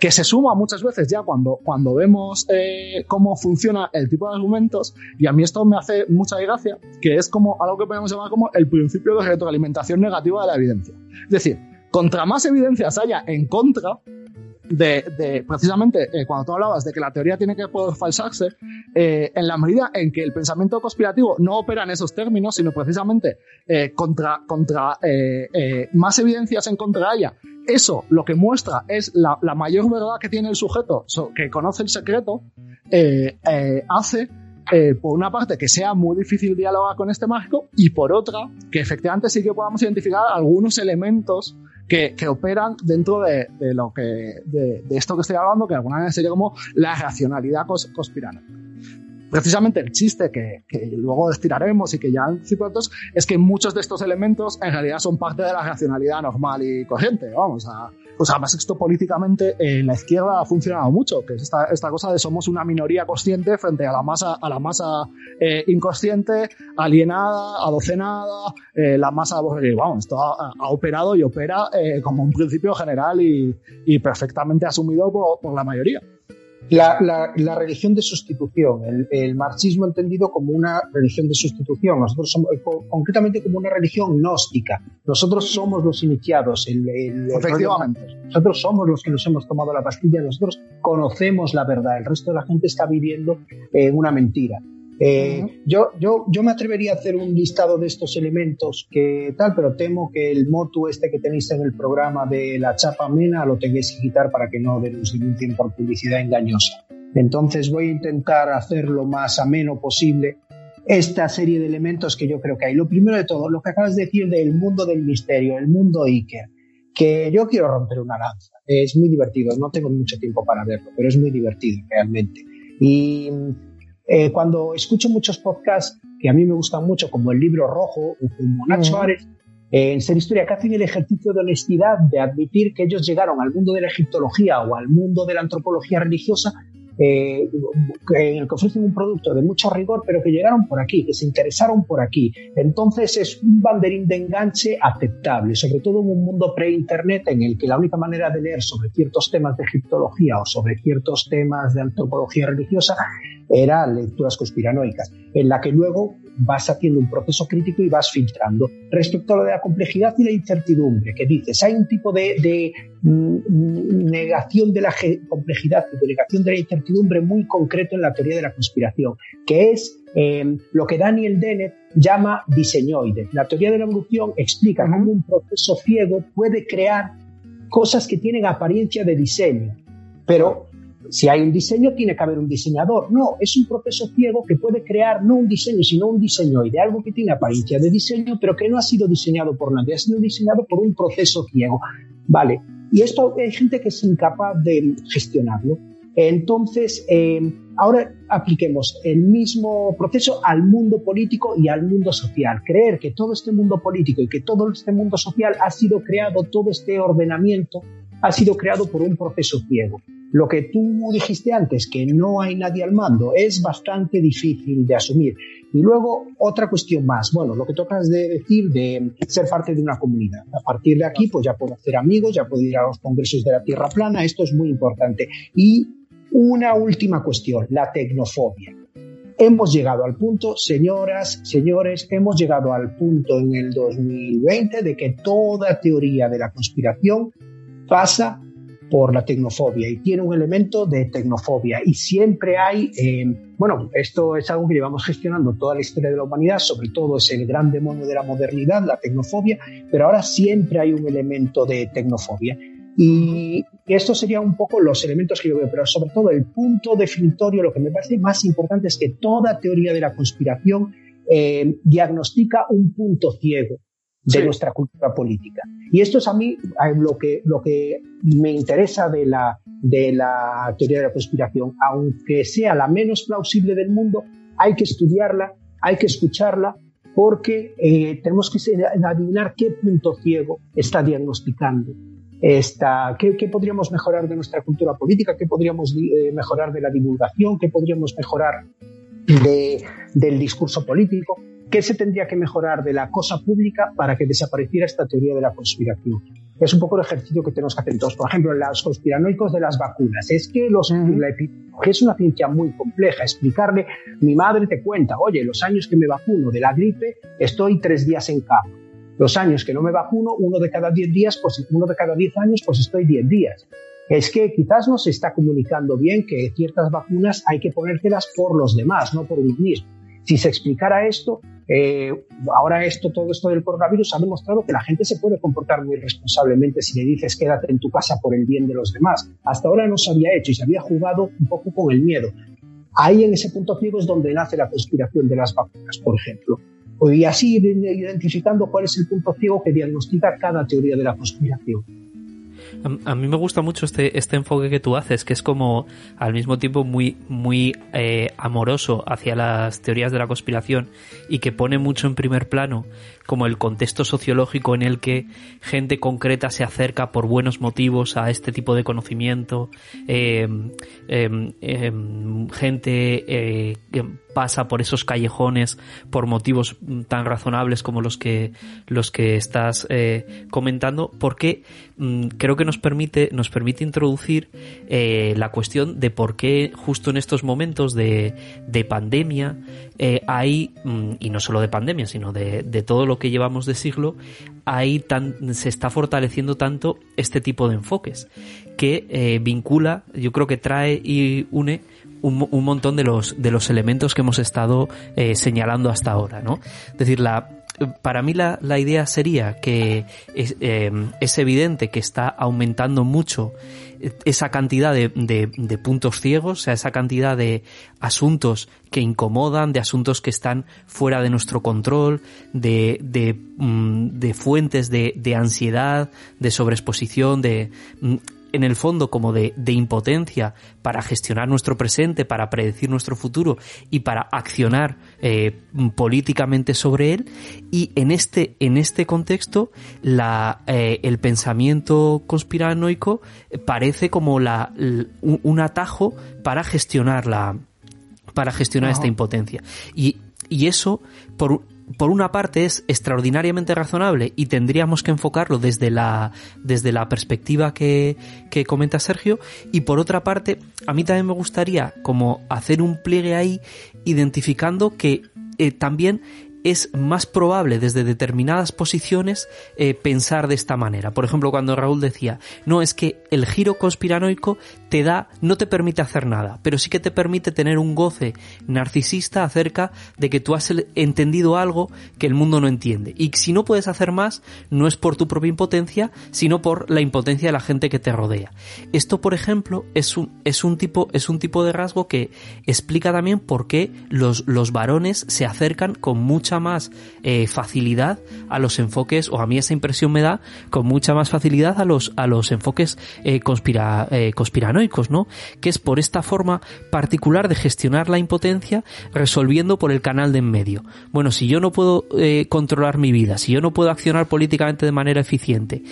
que se suma muchas veces ya cuando, cuando vemos eh, cómo funciona el tipo de argumentos, y a mí esto me hace mucha gracia, que es como algo que podemos llamar como el principio de retroalimentación negativa de la evidencia. Es decir, contra más evidencias haya en contra, de, precisamente eh, cuando tú hablabas de que la teoría tiene que poder falsarse, eh, en la medida en que el pensamiento conspirativo no opera en esos términos, sino precisamente eh, contra, contra más evidencias en contra de ella, eso lo que muestra es la, la mayor verdad que tiene el sujeto, que conoce el secreto, hace por una parte, que sea muy difícil dialogar con este mágico y por otra, que efectivamente sí que podamos identificar algunos elementos que, que operan dentro de, de lo que, de, de, esto que estoy hablando, que alguna vez sería como la racionalidad cos, conspiranoica precisamente el chiste que, que, luego estiraremos y que ya han otros es que muchos de estos elementos en realidad son parte de la racionalidad normal y corriente. Vamos a, pues además esto políticamente en la izquierda ha funcionado mucho, que es esta, esta cosa de somos una minoría consciente frente a la masa, a la masa eh, inconsciente, alienada, adocenada, eh, la masa, vamos, esto ha, operado y opera eh, como un principio general y, y perfectamente asumido por, por la mayoría. La, la, la, religión de sustitución, el, el, marxismo entendido como una religión de sustitución, nosotros somos, concretamente como una religión gnóstica. Nosotros somos los iniciados. El, el, Efectivamente. Nosotros somos los que nos hemos tomado la pastilla, nosotros conocemos la verdad, el resto de la gente está viviendo en una mentira. Eh, uh -huh. yo, yo, yo me atrevería a hacer un listado de estos elementos que tal, pero temo que el motu este que tenéis en el programa de la chapa mena lo tengáis que quitar para que no denuncien por publicidad engañosa. Entonces voy a intentar hacer lo más ameno posible esta serie de elementos que yo creo que hay. Lo primero de todo, lo que acabas de decir del mundo del misterio, el mundo Iker, que yo quiero romper una lanza. Es muy divertido, no tengo mucho tiempo para verlo, pero es muy divertido realmente. Y eh, cuando escucho muchos podcasts que a mí me gustan mucho, como el libro rojo o como Nacho Ares, eh, en Ser Historia, que hacen el ejercicio de honestidad de admitir que ellos llegaron al mundo de la egiptología o al mundo de la antropología religiosa, eh, en el que ofrecen un producto de mucho rigor, pero que llegaron por aquí, que se interesaron por aquí. Entonces es un banderín de enganche aceptable, sobre todo en un mundo pre-internet en el que la única manera de leer sobre ciertos temas de egiptología o sobre ciertos temas de antropología religiosa era lecturas conspiranoicas, en la que luego vas haciendo un proceso crítico y vas filtrando. Respecto a lo de la complejidad y la incertidumbre, que dices, hay un tipo de, de mm, negación de la complejidad y de negación de la incertidumbre muy concreto en la teoría de la conspiración, que es eh, lo que Daniel Dennett llama diseñoide. La teoría de la evolución explica cómo un proceso ciego puede crear cosas que tienen apariencia de diseño, pero si hay un diseño, tiene que haber un diseñador. No, es un proceso ciego que puede crear no un diseño, sino un diseño de algo que tiene apariencia de diseño, pero que no ha sido diseñado por nadie, ha sido diseñado por un proceso ciego. Vale, y esto hay gente que es incapaz de gestionarlo. Entonces, eh, ahora apliquemos el mismo proceso al mundo político y al mundo social. Creer que todo este mundo político y que todo este mundo social ha sido creado, todo este ordenamiento ha sido creado por un proceso ciego. Lo que tú dijiste antes, que no hay nadie al mando, es bastante difícil de asumir. Y luego, otra cuestión más. Bueno, lo que tocas de decir de ser parte de una comunidad. A partir de aquí, pues ya puedo hacer amigos, ya puedo ir a los congresos de la Tierra plana. Esto es muy importante. Y una última cuestión, la tecnofobia. Hemos llegado al punto, señoras, señores, hemos llegado al punto en el 2020 de que toda teoría de la conspiración pasa por la tecnofobia y tiene un elemento de tecnofobia y siempre hay, eh, bueno, esto es algo que llevamos gestionando toda la historia de la humanidad, sobre todo es el gran demonio de la modernidad, la tecnofobia, pero ahora siempre hay un elemento de tecnofobia. Y estos serían un poco los elementos que yo veo, pero sobre todo el punto definitorio, lo que me parece más importante es que toda teoría de la conspiración eh, diagnostica un punto ciego de sí. nuestra cultura política. Y esto es a mí lo que, lo que me interesa de la, de la teoría de la conspiración. Aunque sea la menos plausible del mundo, hay que estudiarla, hay que escucharla porque eh, tenemos que adivinar qué punto ciego está diagnosticando. Esta, ¿qué, podríamos mejorar de nuestra cultura política? ¿Qué podríamos eh, mejorar de la divulgación? ¿Qué podríamos mejorar del discurso político? ¿Qué se tendría que mejorar de la cosa pública para que desapareciera esta teoría de la conspiración? Es un poco el ejercicio que tenemos que hacer todos. Por ejemplo, los conspiranoicos de las vacunas. Es que los, la epidemiología es una ciencia muy compleja. Explicarle, mi madre te cuenta, oye, los años que me vacuno de la gripe, estoy tres días en cama. Los años que no me vacuno, uno de cada diez días, pues uno de cada diez años, pues estoy diez días. Es que quizás no se está comunicando bien que ciertas vacunas hay que ponérselas por los demás, no por uno mismo. Si se explicara esto, eh, ahora esto, todo esto del coronavirus ha demostrado que la gente se puede comportar muy responsablemente si le dices quédate en tu casa por el bien de los demás. Hasta ahora no se había hecho y se había jugado un poco con el miedo. Ahí en ese punto ciego es donde nace la conspiración de las vacunas, por ejemplo. Y así identificando cuál es el punto ciego que diagnostica cada teoría de la conspiración. A, mí me gusta mucho este, este enfoque que tú haces, que es como al mismo tiempo muy, muy eh, amoroso hacia las teorías de la conspiración y que pone mucho en primer plano como el contexto sociológico en el que gente concreta se acerca por buenos motivos a este tipo de conocimiento, eh, em, em, gente eh, que pasa por esos callejones por motivos tan razonables como los que los que estás eh, comentando, porque mm, creo que nos permite nos permite introducir la cuestión de por qué justo en estos momentos de, de pandemia hay mm, y no solo de pandemia sino de, de todo lo que llevamos de siglo, ahí tan, se está fortaleciendo tanto este tipo de enfoques, que eh, vincula, yo creo que trae y une un, montón de los, de los elementos que hemos estado eh, señalando hasta ahora, ¿no? Es decir, la, para mí la, la idea sería que es, eh, es, evidente que está aumentando mucho esa cantidad de, de, puntos ciegos, o sea, esa cantidad de asuntos que incomodan, de asuntos que están fuera de nuestro control, de, de, mm, fuentes de, de ansiedad, de sobreexposición, de mm, en el fondo como de, de, impotencia para gestionar nuestro presente, para predecir nuestro futuro y para accionar eh, políticamente sobre él. Y en este, en este contexto, la, eh, el pensamiento conspiranoico parece como la, un, atajo para gestionar la, para gestionar esta impotencia. Y, y eso, por, por una parte es extraordinariamente razonable y tendríamos que enfocarlo desde la, desde la perspectiva que, que comenta Sergio y por otra parte a mí también me gustaría como hacer un pliegue ahí identificando que eh, también es más probable desde determinadas posiciones eh, pensar de esta manera. Por ejemplo, cuando Raúl decía, no, es que el giro conspiranoico te da, no te permite hacer nada, pero sí que te permite tener un goce narcisista acerca de que tú has entendido algo que el mundo no entiende. Y si no puedes hacer más, no es por tu propia impotencia, sino por la impotencia de la gente que te rodea. Esto, por ejemplo, es un, es un tipo, es un tipo de rasgo que explica también por qué los, los varones se acercan con más eh, facilidad a los enfoques, o a mí esa impresión me da, con mucha más facilidad a los, a los enfoques eh, conspira, eh, conspiranoicos, ¿no? Que es por esta forma particular de gestionar la impotencia resolviendo por el canal de en medio. Bueno, si yo no puedo controlar mi vida, si yo no puedo accionar políticamente de manera eficiente,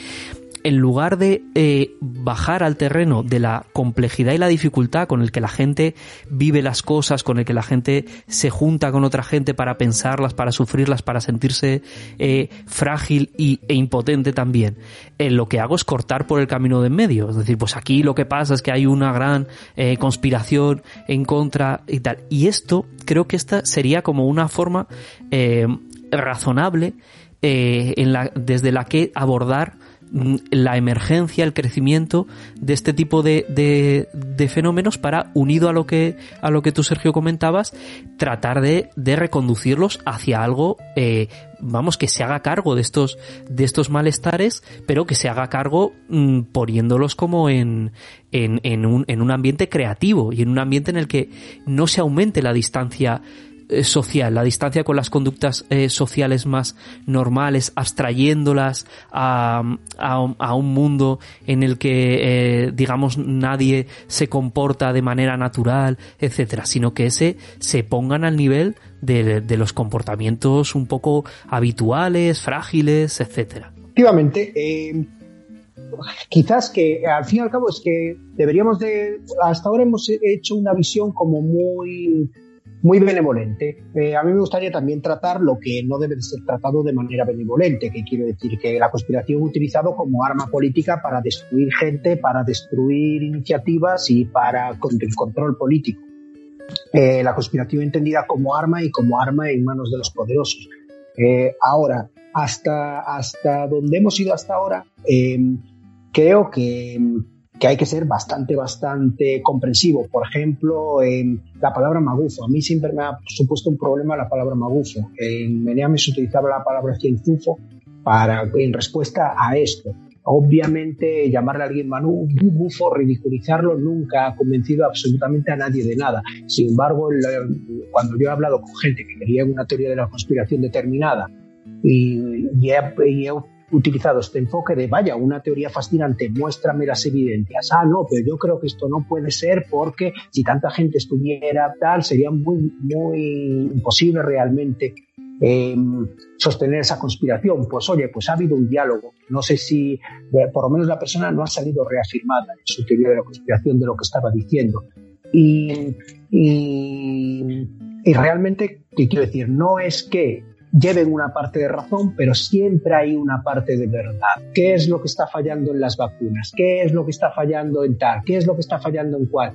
en lugar de eh, bajar al terreno de la complejidad y la dificultad con el que la gente vive las cosas, con el que la gente se junta con otra gente para pensarlas, para sufrirlas, para sentirse eh, frágil y, e impotente también, eh, lo que hago es cortar por el camino de en medio. Es decir, pues aquí lo que pasa es que hay una gran eh, conspiración en contra y tal. Y esto, creo que esta sería como una forma razonable en la, desde la que abordar la emergencia, el crecimiento de este tipo de, de, fenómenos para, unido a lo que, a lo que tú, Sergio, comentabas, tratar de, de reconducirlos hacia algo, eh, vamos, que se haga cargo de estos, de estos malestares, pero que se haga cargo mm, poniéndolos como en, en, en, un, en un ambiente creativo y en un ambiente en el que no se aumente la distancia eh, social, la distancia con las conductas eh, sociales más normales, abstrayéndolas a, a, un mundo en el que, eh, digamos, nadie se comporta de manera natural, etcétera, sino que ese se pongan al nivel de, de los comportamientos un poco habituales, frágiles, etcétera. Efectivamente, quizás que al fin y al cabo es que deberíamos de, hasta ahora hemos hecho una visión como muy, muy benevolente. Eh, a mí me gustaría también tratar lo que no debe de ser tratado de manera benevolente, que quiero decir que la conspiración utilizado como arma política para destruir gente, para destruir iniciativas y para el control político. Eh, la conspiración entendida como arma y como arma en manos de los poderosos. Eh, ahora, hasta, hasta donde hemos ido hasta ahora, creo que, hay que ser bastante, bastante comprensivo. Por ejemplo, en la palabra magufo. A mí siempre me ha supuesto un problema la palabra magufo. En Meneame se utilizaba la palabra cienzufo para, en respuesta a esto. Obviamente, llamarle a alguien Manu, bufo, ridiculizarlo, nunca ha convencido absolutamente a nadie de nada. Sin embargo, cuando yo he hablado con gente que quería una teoría de la conspiración determinada y, y he utilizado este enfoque de, vaya, una teoría fascinante, muéstrame las evidencias. Ah, no, pero yo creo que esto no puede ser porque si tanta gente estuviera tal, sería muy, muy imposible realmente em, sostener esa conspiración. Pues oye, pues ha habido un diálogo. No sé si, eh, por lo menos la persona no ha salido reafirmada en su teoría de la conspiración de lo que estaba diciendo. Y, y, y realmente, ¿qué quiero decir? No es que lleven una parte de razón, pero siempre hay una parte de verdad. ¿Qué es lo que está fallando en las vacunas? ¿Qué es lo que está fallando en tal? ¿Qué es lo que está fallando en cuál?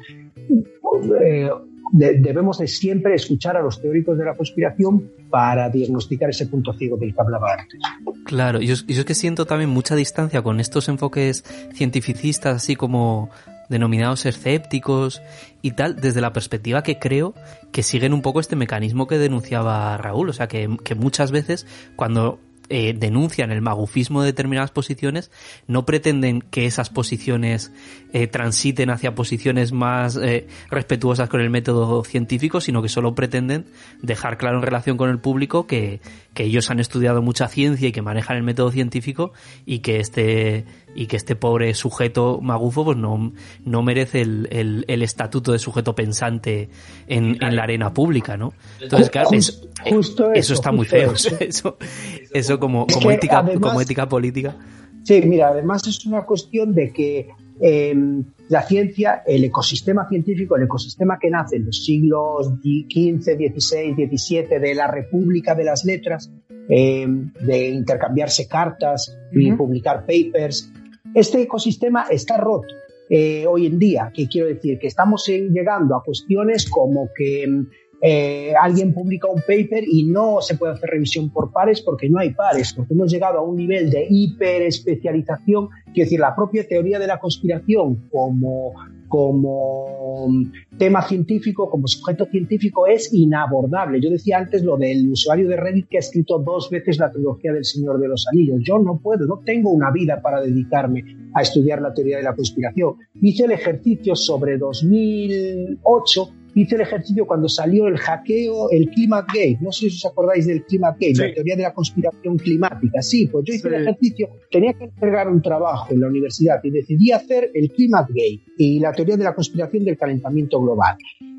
Eh, debemos de siempre escuchar a los teóricos de la conspiración para diagnosticar ese punto ciego del que hablaba antes. Claro, yo, yo es que siento también mucha distancia con estos enfoques cientificistas, así como denominados escépticos y tal, desde la perspectiva que creo que siguen un poco este mecanismo que denunciaba Raúl. O sea, que, muchas veces cuando eh, denuncian el magufismo de determinadas posiciones, no pretenden que esas posiciones eh, transiten hacia posiciones más eh, respetuosas con el método científico, sino que solo pretenden dejar claro en relación con el público que, que ellos han estudiado mucha ciencia y que manejan el método científico y que este y que este pobre sujeto magufo pues no, no merece el, el, el estatuto de sujeto pensante en, en, la arena pública, ¿no? Entonces, claro, eso, eso, está muy feo. Eso, eso como, como, ética, como ética política. Sí, mira, además es una cuestión de que eh, la ciencia, el ecosistema científico, el ecosistema que nace en los siglos XV, XVI, XVII de la República de las Letras, eh, de intercambiarse cartas y publicar papers, este ecosistema está roto. Eh, hoy en día, que quiero decir que estamos llegando a cuestiones como que eh, alguien publica un paper y no se puede hacer revisión por pares porque no hay pares, porque hemos llegado a un nivel de hiperespecialización, quiero decir, la propia teoría de la conspiración como, como tema científico, como sujeto científico, es inabordable. Yo decía antes lo del usuario de Reddit que ha escrito dos veces la trilogía del Señor de los Anillos. Yo no puedo, no tengo una vida para dedicarme a estudiar la teoría de la conspiración. Hice el ejercicio sobre 2008 hice el ejercicio cuando salió el hackeo, el Climate Gate. No sé si os acordáis del Climate Gate, la teoría de la conspiración climática. Sí, pues yo hice el ejercicio, tenía que entregar un trabajo en la universidad y decidí hacer el Climate Gate y la teoría de la conspiración del calentamiento global.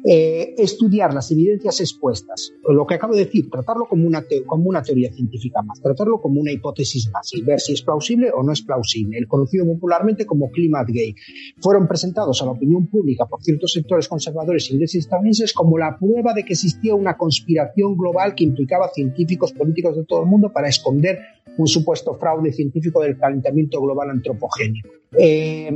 Eh, estudiar las evidencias expuestas, lo que acabo de decir, tratarlo como una, como una teoría científica más, tratarlo como una hipótesis más y ver si es plausible o no es plausible, el conocido popularmente como Climate Gate. Fueron presentados a la opinión pública por ciertos sectores conservadores ingleses estadounidenses como la prueba de que existía una conspiración global que implicaba científicos políticos de todo el mundo para esconder un supuesto fraude científico del calentamiento global antropogénico. Eh,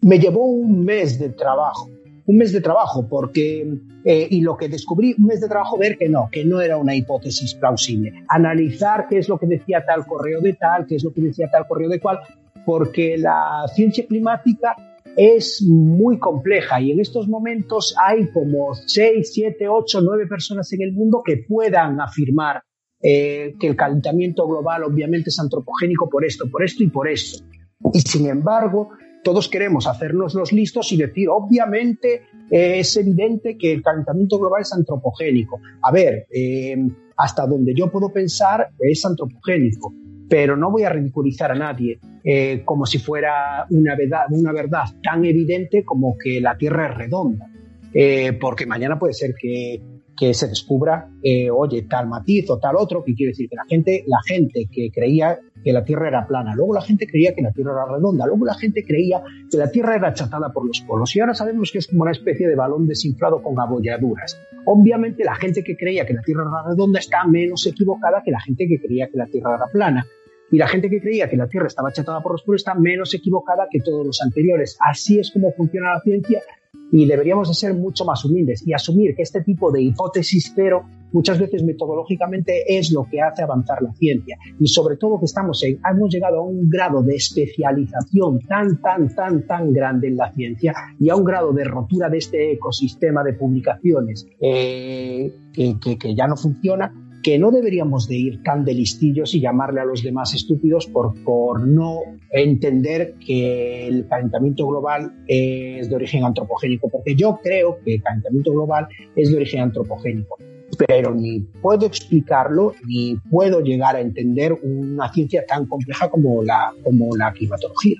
me llevó un mes de trabajo un mes de trabajo, porque, eh, y lo que descubrí, un mes de trabajo, ver que no, que no era una hipótesis plausible. Analizar qué es lo que decía tal correo de tal, qué es lo que decía tal correo de cual, porque la ciencia climática es muy compleja y en estos momentos hay como 6, 7, 8, 9 personas en el mundo que puedan afirmar eh, que el calentamiento global obviamente es antropogénico por esto, por esto y por esto. Y sin embargo, todos queremos hacernos los listos y decir, obviamente, es evidente que el calentamiento global es antropogénico. A ver, hasta donde yo puedo pensar es antropogénico pero no voy a ridiculizar a nadie eh, como si fuera una verdad, una verdad tan evidente como que la Tierra es redonda, eh, porque mañana puede ser que, que se descubra, eh, oye, tal matiz o tal otro, que quiere decir que la gente, la gente que creía que la Tierra era plana, luego la gente creía que la Tierra era redonda, luego la gente creía que la Tierra era achatada por los polos y ahora sabemos que es como una especie de balón desinflado con abolladuras. Obviamente la gente que creía que la Tierra era redonda está menos equivocada que la gente que creía que la Tierra era plana. Y la gente que creía que la Tierra estaba achatada por los polos está menos equivocada que todos los anteriores. Así es como funciona la ciencia y deberíamos de ser mucho más humildes y asumir que este tipo de hipótesis cero muchas veces metodológicamente es lo que hace avanzar la ciencia. Y sobre todo que estamos en, hemos llegado a un grado de especialización tan, tan, tan, tan grande en la ciencia y a un grado de rotura de este ecosistema de publicaciones eh, que, ya no funciona que no deberíamos de ir tan de listillos y llamarle a los demás estúpidos por, por no entender que el calentamiento global es de origen antropogénico, porque yo creo que el calentamiento global es de origen antropogénico, pero ni puedo explicarlo ni puedo llegar a entender una ciencia tan compleja como la, como la climatología.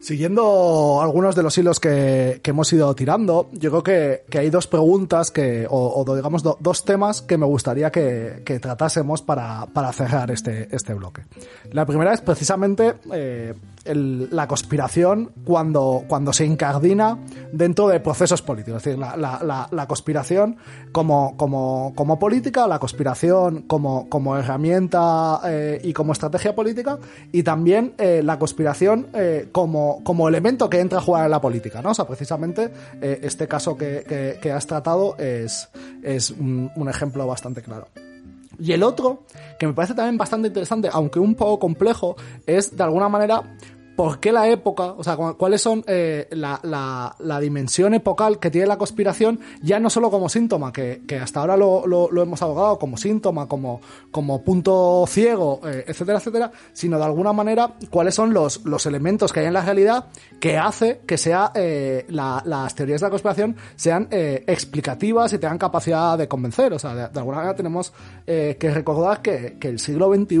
Siguiendo algunos de los hilos que, hemos ido tirando, yo creo que, hay dos preguntas que, o, digamos dos temas que me gustaría que, tratásemos para, cerrar este, este bloque. La primera es precisamente eh, la conspiración cuando, cuando se incardina dentro de procesos políticos. Es decir, la, conspiración como, como, como, política, la conspiración como, como herramienta eh, y como estrategia política, y también eh, la conspiración eh, como, como elemento que entra a jugar en la política. ¿no? O sea, precisamente este caso que, has tratado es, es un ejemplo bastante claro. Y el otro, que me parece también bastante interesante, aunque un poco complejo, es de alguna manera por qué la época, o sea, cuáles son eh, la, la, la, dimensión epocal que tiene la conspiración, ya no solo como síntoma, que, que hasta ahora lo, lo, lo, hemos abogado como síntoma, como, como punto ciego, eh, etcétera, etcétera, sino de alguna manera cuáles son los, los elementos que hay en la realidad que hace que sea eh, la, las teorías de la conspiración sean eh, explicativas y tengan capacidad de convencer. O sea, de, alguna manera tenemos eh, que recordar que, que, el siglo XXI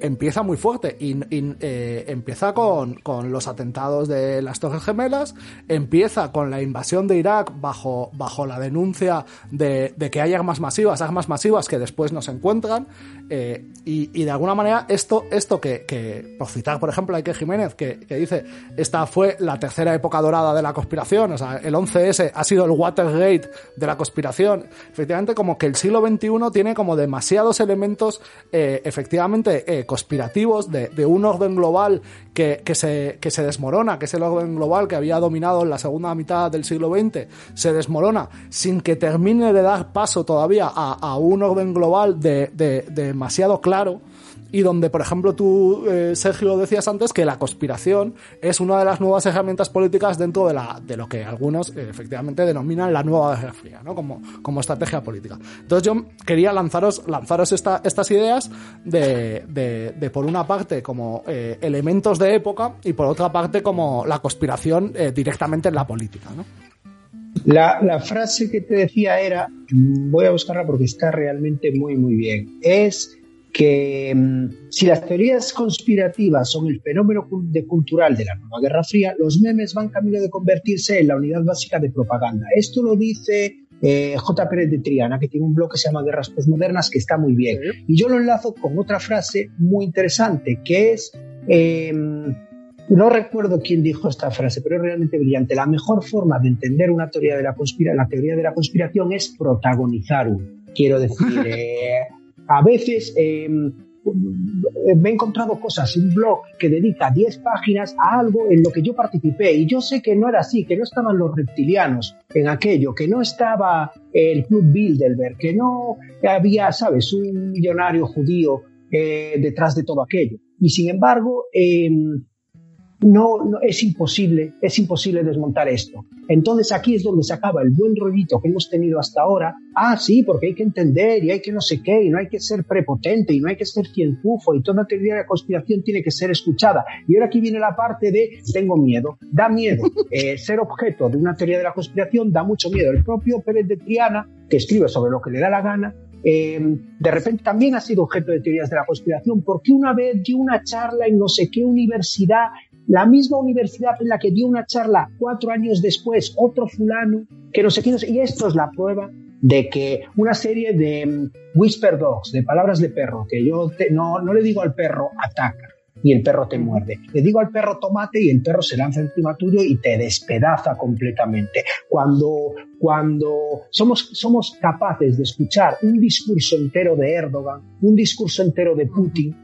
empieza muy fuerte y, y empieza con con, los atentados de las Torres Gemelas, empieza con la invasión de Irak bajo, bajo la denuncia de, que hay armas masivas, armas masivas que después no se encuentran, eh, y, de alguna manera esto, esto que, por citar por ejemplo a Ike Jiménez, que, dice, esta fue la tercera época dorada de la conspiración, o sea, el 11S ha sido el Watergate de la conspiración, efectivamente como que el siglo XXI tiene como demasiados elementos eh, efectivamente eh, conspirativos de, de un orden global que, que, se, que se desmorona, que es el orden global que había dominado en la segunda mitad del siglo XX, se desmorona sin que termine de dar paso todavía a, a un orden global de, de, demasiado claro y donde, por ejemplo, tú, eh, Sergio, decías antes que la conspiración es una de las nuevas herramientas políticas dentro de, la, de lo que algunos eh, efectivamente denominan la nueva Guerra Fría, ¿no? Como, como estrategia política. Entonces yo quería lanzaros, lanzaros esta, estas ideas de, de, por una parte, como eh, elementos de época y por otra parte, como la conspiración directamente en la política, ¿no? La, la, frase que te decía era, voy a buscarla porque está realmente muy, muy bien, es que mm, si las teorías conspirativas son el fenómeno de cultural de la nueva Guerra Fría, los memes van camino de convertirse en la unidad básica de propaganda. Esto lo dice eh, J. Pérez de Triana, que tiene un blog que se llama Guerras Postmodernas, que está muy bien. Y yo lo enlazo con otra frase muy interesante, que es, em, no recuerdo quién dijo esta frase, pero es realmente brillante. La mejor forma de entender una teoría de la, conspira la teoría de la conspiración es protagonizar uno. Quiero decir, eh, a veces eh, me he encontrado cosas, un blog que dedica 10 páginas a algo en lo que yo participé y yo sé que no era así, que no estaban los reptilianos en aquello, que no estaba el Club Bilderberg, que no había, sabes, un millonario judío eh, detrás de todo aquello. Y sin embargo, em, no, no, es imposible, es imposible desmontar esto. Entonces aquí es donde se acaba el buen rollito que hemos tenido hasta ahora. Ah, sí, porque hay que entender y hay que no sé qué, y no hay que ser prepotente y no hay que ser cienfufo y toda teoría de la conspiración tiene que ser escuchada. Y ahora aquí viene la parte de tengo miedo, da miedo. Eh, ser objeto de una teoría de la conspiración da mucho miedo. El propio Pérez de Triana, que escribe sobre lo que le da la gana, eh, de repente también ha sido objeto de teorías de la conspiración, porque una vez dio una charla en no sé qué universidad la misma universidad en la que dio una charla cuatro años después otro fulano, que no sé quién, y esto es la prueba de que una serie de mm, whisper dogs, de palabras de perro, que yo no, no le digo al perro ataca y el perro te muerde, le digo al perro tomate y el perro se lanza encima tuyo y te despedaza completamente. Cuando, cuando somos, somos capaces de escuchar un discurso entero de Erdogan, un discurso entero de Putin,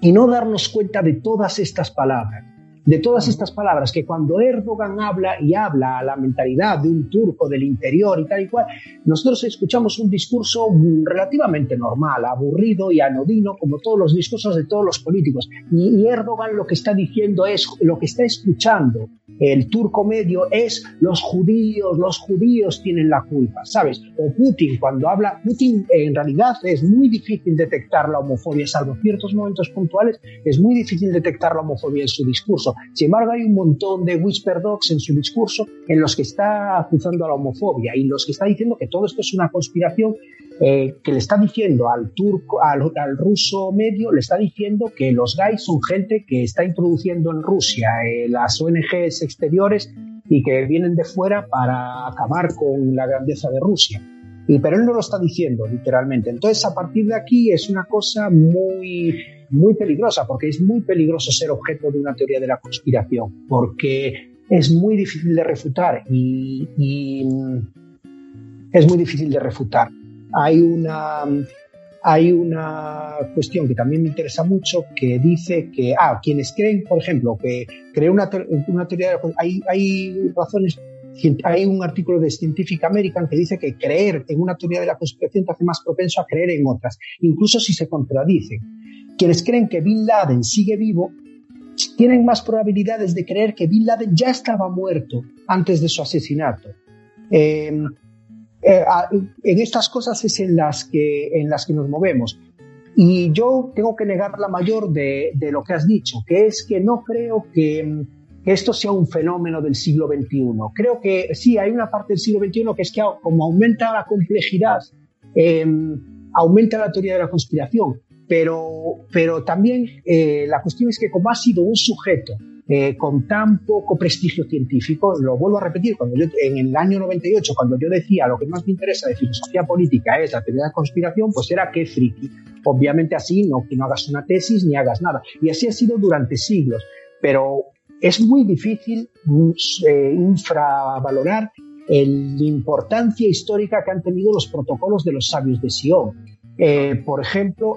y no darnos cuenta de todas estas palabras, de todas estas palabras que cuando Erdogan habla y habla a la mentalidad de un turco del interior y tal y cual, nosotros escuchamos un discurso relativamente normal, aburrido y anodino, como todos los discursos de todos los políticos. Y, Erdogan lo que está diciendo es, lo que está escuchando el turco medio es los judíos, los judíos tienen la culpa, ¿sabes? O Putin, cuando habla, Putin en realidad es muy difícil detectar la homofobia, salvo ciertos momentos puntuales, es muy difícil detectar la homofobia en su discurso. Sin embargo, hay un montón de whisper dogs en su discurso en los que está acusando a la homofobia y los que está diciendo que todo esto es una conspiración eh, que le está diciendo al turco, al, ruso medio, le está diciendo que los gays son gente que está introduciendo en Rusia eh, las ONGs exteriores y que vienen de fuera para acabar con la grandeza de Rusia. Y, pero él no lo está diciendo literalmente. Entonces, a partir de aquí es una cosa muy, muy peligrosa, porque es muy peligroso ser objeto de una teoría de la conspiración, porque es muy difícil de refutar y, y es muy difícil de refutar. Hay una, hay una cuestión que también me interesa mucho que dice que, ah, quienes creen, por ejemplo, que cree una, una teoría de hay, hay razones hay un artículo de Scientific American que dice que creer en una teoría de la conspiración te hace más propenso a creer en otras, incluso si se contradicen. Quienes creen que Bin Laden sigue vivo tienen más probabilidades de creer que Bin Laden ya estaba muerto antes de su asesinato. Eh, eh, en estas cosas es en las, que, en las que nos movemos. Y yo tengo que negar la mayor de, de lo que has dicho, que es que no creo que, esto sea un fenómeno del siglo XXI. Creo que sí, hay una parte del siglo XXI que es que como aumenta la complejidad, em, aumenta la teoría de la conspiración, pero, pero también eh, la cuestión es que como ha sido un sujeto eh, con tan poco prestigio científico, lo vuelvo a repetir, en el año 98, cuando yo decía lo que más me interesa de filosofía política es la teoría de conspiración, pues era que friki. Obviamente así, no que no hagas una tesis ni hagas nada. Y así ha sido durante siglos. Pero es muy difícil eh, infravalorar la importancia histórica que han tenido los protocolos de los sabios de Sion. Eh, por ejemplo,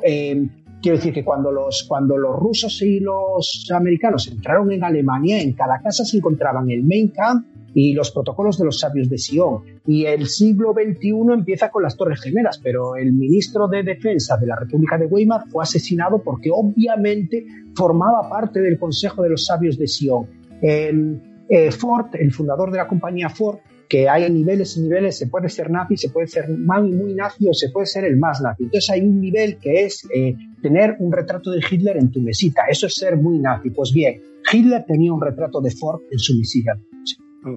Quiero decir que cuando los, cuando los rusos y los americanos entraron en Alemania, en cada casa se encontraban el Main Camp y los protocolos de los sabios de Sion. Y el siglo XXI empieza con las Torres Gemelas, pero el ministro de Defensa de la República de Weimar fue asesinado porque obviamente formaba parte del Consejo de los Sabios de Sion. Eh, Ford, el fundador de la compañía Ford, que hay niveles y niveles, se puede ser nazi, se puede ser muy, muy nazi o se puede ser el más nazi. Entonces hay un nivel que es eh, tener un retrato de Hitler en tu mesita. Eso es ser muy nazi. Pues bien, Hitler tenía un retrato de Ford en su mesita.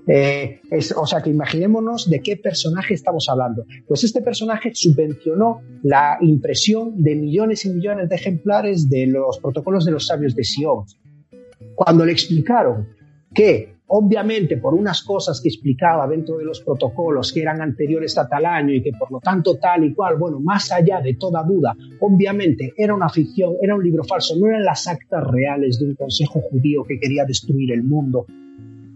Eh, o sea que imaginémonos de qué personaje estamos hablando. Pues este personaje subvencionó la impresión de millones y millones de ejemplares de los protocolos de los sabios de Sion. Cuando le explicaron que obviamente por unas cosas que explicaba dentro de los protocolos que eran anteriores a tal año y que por lo tanto tal y cual, bueno, más allá de toda duda, obviamente era una ficción, era un libro falso, no eran las actas reales de un consejo judío que quería destruir el mundo.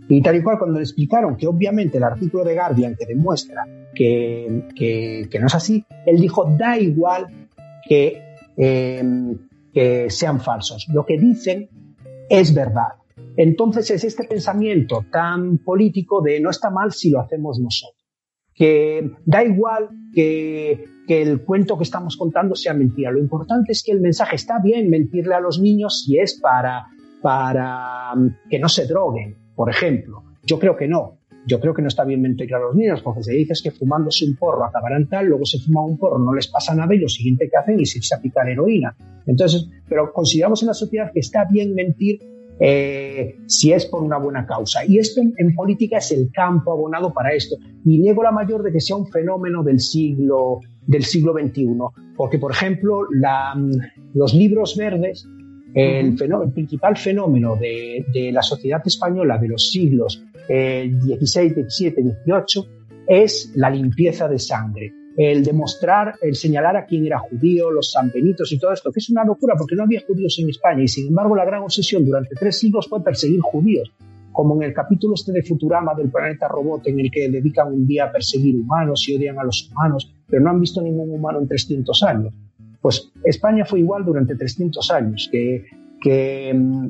Y tal y cual, cuando le explicaron que obviamente el artículo de Guardian que demuestra que, que, no es así, él dijo, da igual que, eh, que sean falsos. Lo que dicen es verdad. Entonces es este pensamiento tan político de no está mal si lo hacemos nosotros, que da igual que, el cuento que estamos contando sea mentira, lo importante es que el mensaje está bien mentirle a los niños si es para para mm, que no se droguen, por ejemplo. Yo creo que no. Yo creo que no está bien mentir a los niños, porque se dice que fumándose un porro acabarán tal, luego se fuma un porro, no les pasa nada y lo siguiente que hacen es irse a picar heroína. Entonces, pero consideramos en la sociedad que está bien mentir eh, si es por una buena causa. Y esto en, política es el campo abonado para esto. Y niego la mayor de que sea un fenómeno del siglo, del siglo XXI, porque, por ejemplo, la, los libros verdes, el, el principal fenómeno de, de, la sociedad española de los siglos XVI, XVII, XVIII, es la limpieza de sangre el demostrar, el señalar a quién era judío, los sanbenitos y todo esto, que es una locura porque no había judíos en España y sin embargo la gran obsesión durante tres siglos fue perseguir judíos, como en el capítulo este de Futurama del planeta robot en el que dedican un día a perseguir humanos y odian a los humanos, pero no han visto ningún humano en 300 años. Pues España fue igual durante 300 años, que, que mm,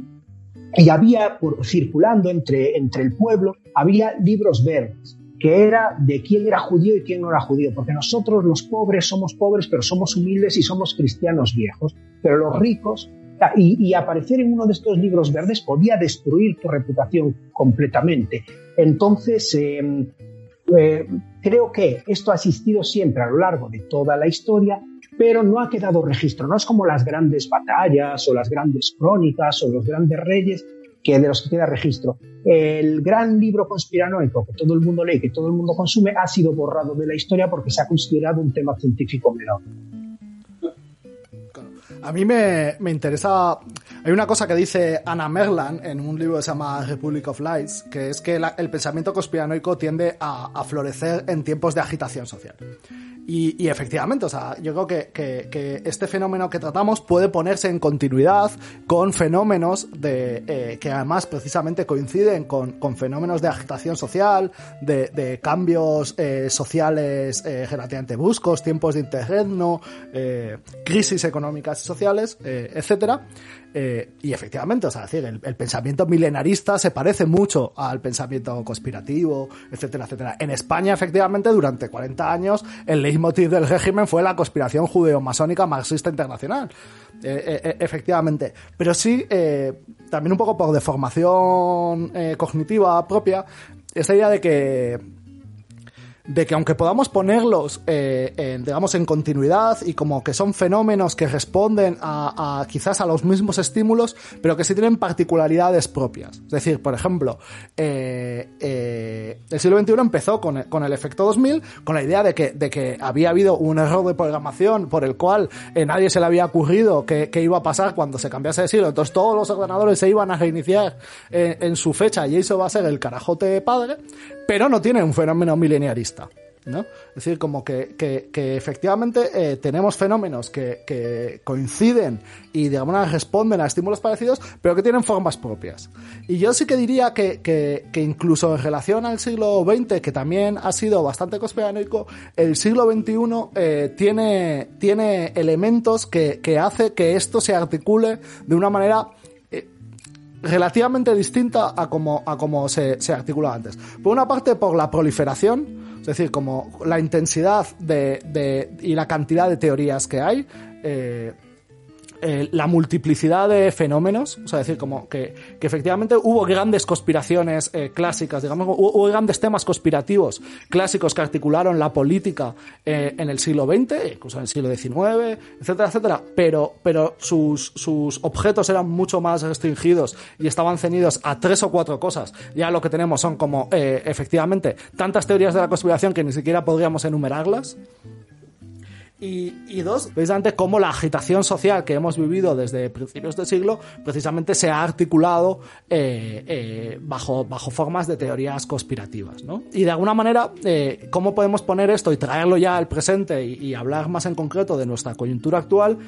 y había circulando entre, entre el pueblo, había libros verdes que era de quién era judío y quién no era judío, porque nosotros los pobres somos pobres, pero somos humildes y somos cristianos viejos, pero los ricos, y, aparecer en uno de estos libros verdes podía destruir tu reputación completamente. Entonces, em, eh, creo que esto ha existido siempre a lo largo de toda la historia, pero no ha quedado registro. No es como las grandes batallas o las grandes crónicas o los grandes reyes que de los que queda registro. El gran libro conspiranoico que todo el mundo lee, que todo el mundo consume, ha sido borrado de la historia porque se ha considerado un tema científico menor. A mí me, interesa. Hay una cosa que dice Anna Merlan en un libro que se llama Republic of Lies, que es que el pensamiento conspiranoico tiende a florecer en tiempos de agitación social. Y, efectivamente, o sea, yo creo que, que, este fenómeno que tratamos puede ponerse en continuidad con fenómenos de, eh, que además precisamente coinciden con, con fenómenos de agitación social, de, de cambios eh, sociales eh, relativamente bruscos, tiempos de interregno, eh, crisis económicas y sociales, eh, etcétera. Eh, y efectivamente, o sea, decir, el, pensamiento milenarista se parece mucho al pensamiento conspirativo, etcétera, etcétera. En España, efectivamente, durante 40 años, el leitmotiv del régimen fue la conspiración judeo-masónica marxista internacional. Eh, eh, efectivamente. Pero sí, también un poco por deformación cognitiva propia, esta idea de que de que aunque podamos ponerlos, eh, en, digamos, en continuidad y como que son fenómenos que responden a, quizás a los mismos estímulos, pero que sí tienen particularidades propias. Es decir, por ejemplo, eh, eh, el siglo XXI empezó con, con, el efecto 2000, con la idea de que, de que había habido un error de programación por el cual nadie se le había ocurrido que, iba a pasar cuando se cambiase de siglo. Entonces todos los ordenadores se iban a reiniciar en su fecha y eso va a ser el carajote padre, pero no tiene un fenómeno mileniarista. ¿no? Es decir, como que, que, efectivamente eh, tenemos fenómenos que, que, coinciden y de alguna manera responden a estímulos parecidos, pero que tienen formas propias. Y yo sí que diría que, incluso en relación al siglo XX, que también ha sido bastante conspiranoico, el siglo XXI eh, tiene, tiene elementos que, que hace que esto se articule de una manera relativamente distinta a como, a como se, se articulaba antes. Por una parte, por la proliferación, es decir, como la intensidad de, de, y la cantidad de teorías que hay, eh, eh, la multiplicidad de fenómenos, o sea, decir, como que, que efectivamente hubo grandes conspiraciones eh, clásicas, digamos, hubo, grandes temas conspirativos clásicos que articularon la política eh, en el siglo XX, incluso en el siglo XIX, etcétera, etcétera, pero, pero sus, sus objetos eran mucho más restringidos y estaban ceñidos a tres o cuatro cosas. Ya lo que tenemos son como, efectivamente, tantas teorías de la conspiración que ni siquiera podríamos enumerarlas. Y, dos, precisamente cómo la agitación social que hemos vivido desde principios del siglo precisamente se ha articulado eh, eh, bajo, bajo formas de teorías conspirativas. ¿no? Y de alguna manera, eh, cómo podemos poner esto y traerlo ya al presente y, hablar más en concreto de nuestra coyuntura actual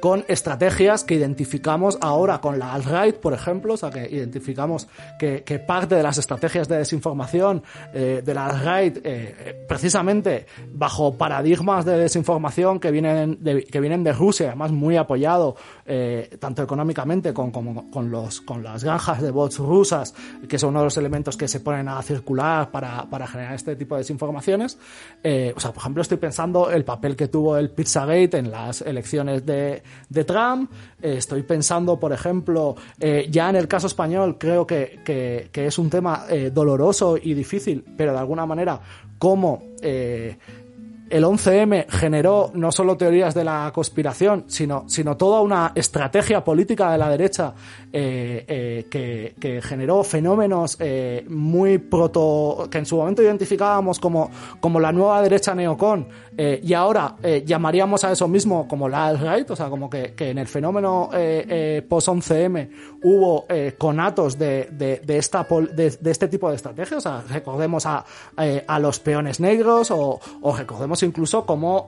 con estrategias que identificamos ahora con la alt-right, por ejemplo, o sea, que identificamos que, que parte de las estrategias de desinformación de la alt-right, precisamente bajo paradigmas de desinformación, desinformación que vienen de, que vienen de Rusia, además muy apoyado eh, tanto económicamente con, como, con, los, con las granjas de bots rusas, que son uno de los elementos que se ponen a circular para, para generar este tipo de desinformaciones. Eh, o sea, por ejemplo, estoy pensando el papel que tuvo el Pizzagate en las elecciones de, de Trump. Eh, estoy pensando, por ejemplo, eh, ya en el caso español, creo que, que, que es un tema eh, doloroso y difícil, pero de alguna manera, cómo eh, el 11M generó no solo teorías de la conspiración, sino, sino toda una estrategia política de la derecha eh, eh, que, que, generó fenómenos eh, muy proto. que en su momento identificábamos como, como la nueva derecha neocon, eh, y ahora eh, llamaríamos a eso mismo como la alt-right, o sea, como que, que en el fenómeno eh, post-11M hubo conatos de, de, de de, de, este tipo de estrategias, o sea, recordemos a, a los peones negros o, o recordemos incluso como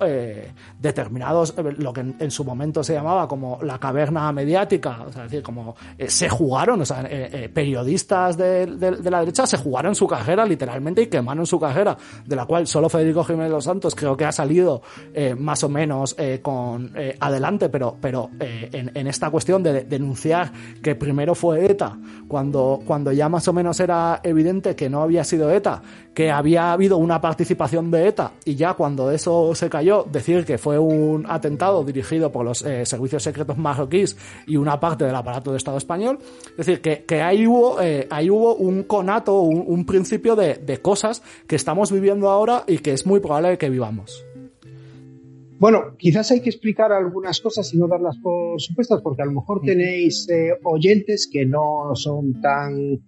determinados, lo que en, su momento se llamaba como la caverna mediática, o sea, es decir, como se jugaron, o sea, periodistas de, de, la derecha se jugaron su carrera literalmente y quemaron su carrera, de la cual solo Federico Jiménez Los Santos creo que ha salido eh, más o menos eh, con eh, adelante, pero, pero en, esta cuestión de, denunciar que primero fue ETA, cuando, cuando ya más o menos era evidente que no había sido ETA, que había habido una participación de ETA, y ya cuando eso se cayó, decir que fue un atentado dirigido por los servicios secretos marroquíes y una parte del aparato de Estado español, es decir, que, que ahí, hubo, ahí hubo un conato, un, principio de cosas que estamos viviendo ahora y que es muy probable que vivamos. Bueno, quizás hay que explicar algunas cosas y no darlas por supuestas, porque a lo mejor tenéis eh, oyentes que no son tan,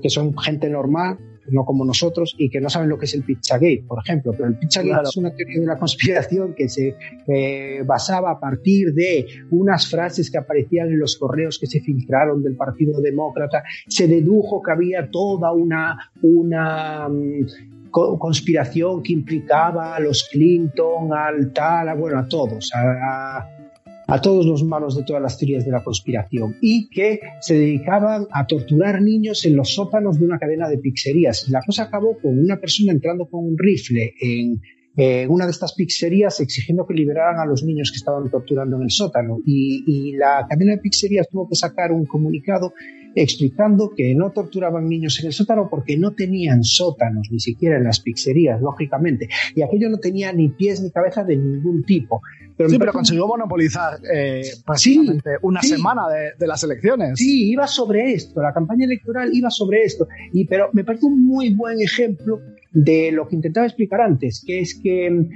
que son gente normal, no como nosotros, y que no saben lo que es el Pizzagate, por ejemplo. Pero el Pizzagate claro. es una teoría de la conspiración que se eh, basaba a partir de unas frases que aparecían en los correos que se filtraron del Partido Demócrata. Se dedujo que había toda una, una conspiración que implicaba a los Clinton, al tal, a, bueno, a todos, a, todos los malos de todas las teorías de la conspiración y que se dedicaban a torturar niños en los sótanos de una cadena de pizzerías. La cosa acabó con una persona entrando con un rifle en, en una de estas pizzerías exigiendo que liberaran a los niños que estaban torturando en el sótano. Y, y la cadena de pizzerías tuvo que sacar un comunicado explicando que no torturaban niños en el sótano porque no tenían sótanos, ni siquiera en las pizzerías, lógicamente. Y aquello no tenía ni pies ni cabeza de ningún tipo. Pero sí, pero consiguió monopolizar eh, prácticamente sí, una sí. semana de, de, las elecciones. Sí, iba sobre esto, la campaña electoral iba sobre esto. Y, pero me parece un muy buen ejemplo de lo que intentaba explicar antes, que es que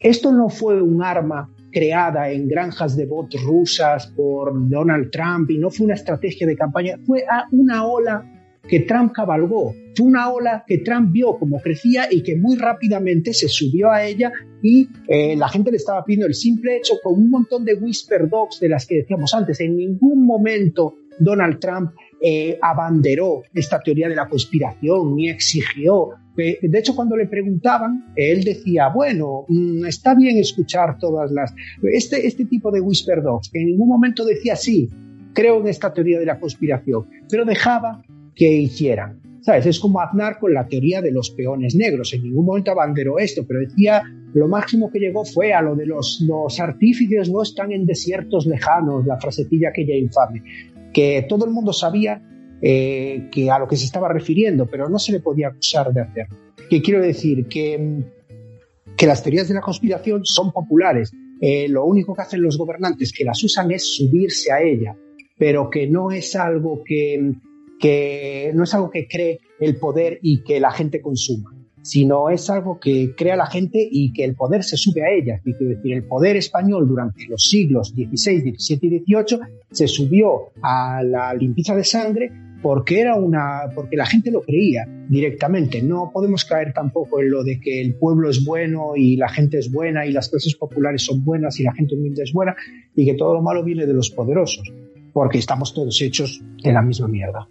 esto no fue un arma creada en granjas de bots rusas por Donald Trump y no fue una estrategia de campaña, fue una ola que Trump cabalgó, fue una ola que Trump vio como crecía y que muy rápidamente se subió a ella y eh, la gente le estaba pidiendo el simple hecho con un montón de whisper dogs de las que decíamos antes, en ningún momento Donald Trump eh, abanderó esta teoría de la conspiración ni exigió de hecho, cuando le preguntaban, él decía, bueno, mm, está bien escuchar todas las... Este, este tipo de whisper dogs, en ningún momento decía, sí, creo en esta teoría de la conspiración, pero dejaba que hicieran. ¿Sabes? Es como Aznar con la teoría de los peones negros. En ningún momento abanderó esto, pero decía, lo máximo que llegó fue a lo de los, los artífices no están en desiertos lejanos, la frasecilla aquella infame, que todo el mundo sabía eh, que a lo que se estaba refiriendo, pero no se le podía acusar de hacerlo. ¿Qué quiero decir? Que, que las teorías de la conspiración son populares. Eh, lo único que hacen los gobernantes que las usan es subirse a ella, pero que no es algo que, que no es algo que cree el poder y que la gente consuma sino es algo que crea la gente y que el poder se sube a ella. Quiero decir, el poder español durante los siglos XVI, XVII y XVIII se subió a la limpieza de sangre porque era una porque la gente lo creía directamente no podemos caer tampoco en lo de que el pueblo es bueno y la gente es buena y las clases populares son buenas y la gente humilde es buena y que todo lo malo viene de los poderosos porque estamos todos hechos de la misma mierda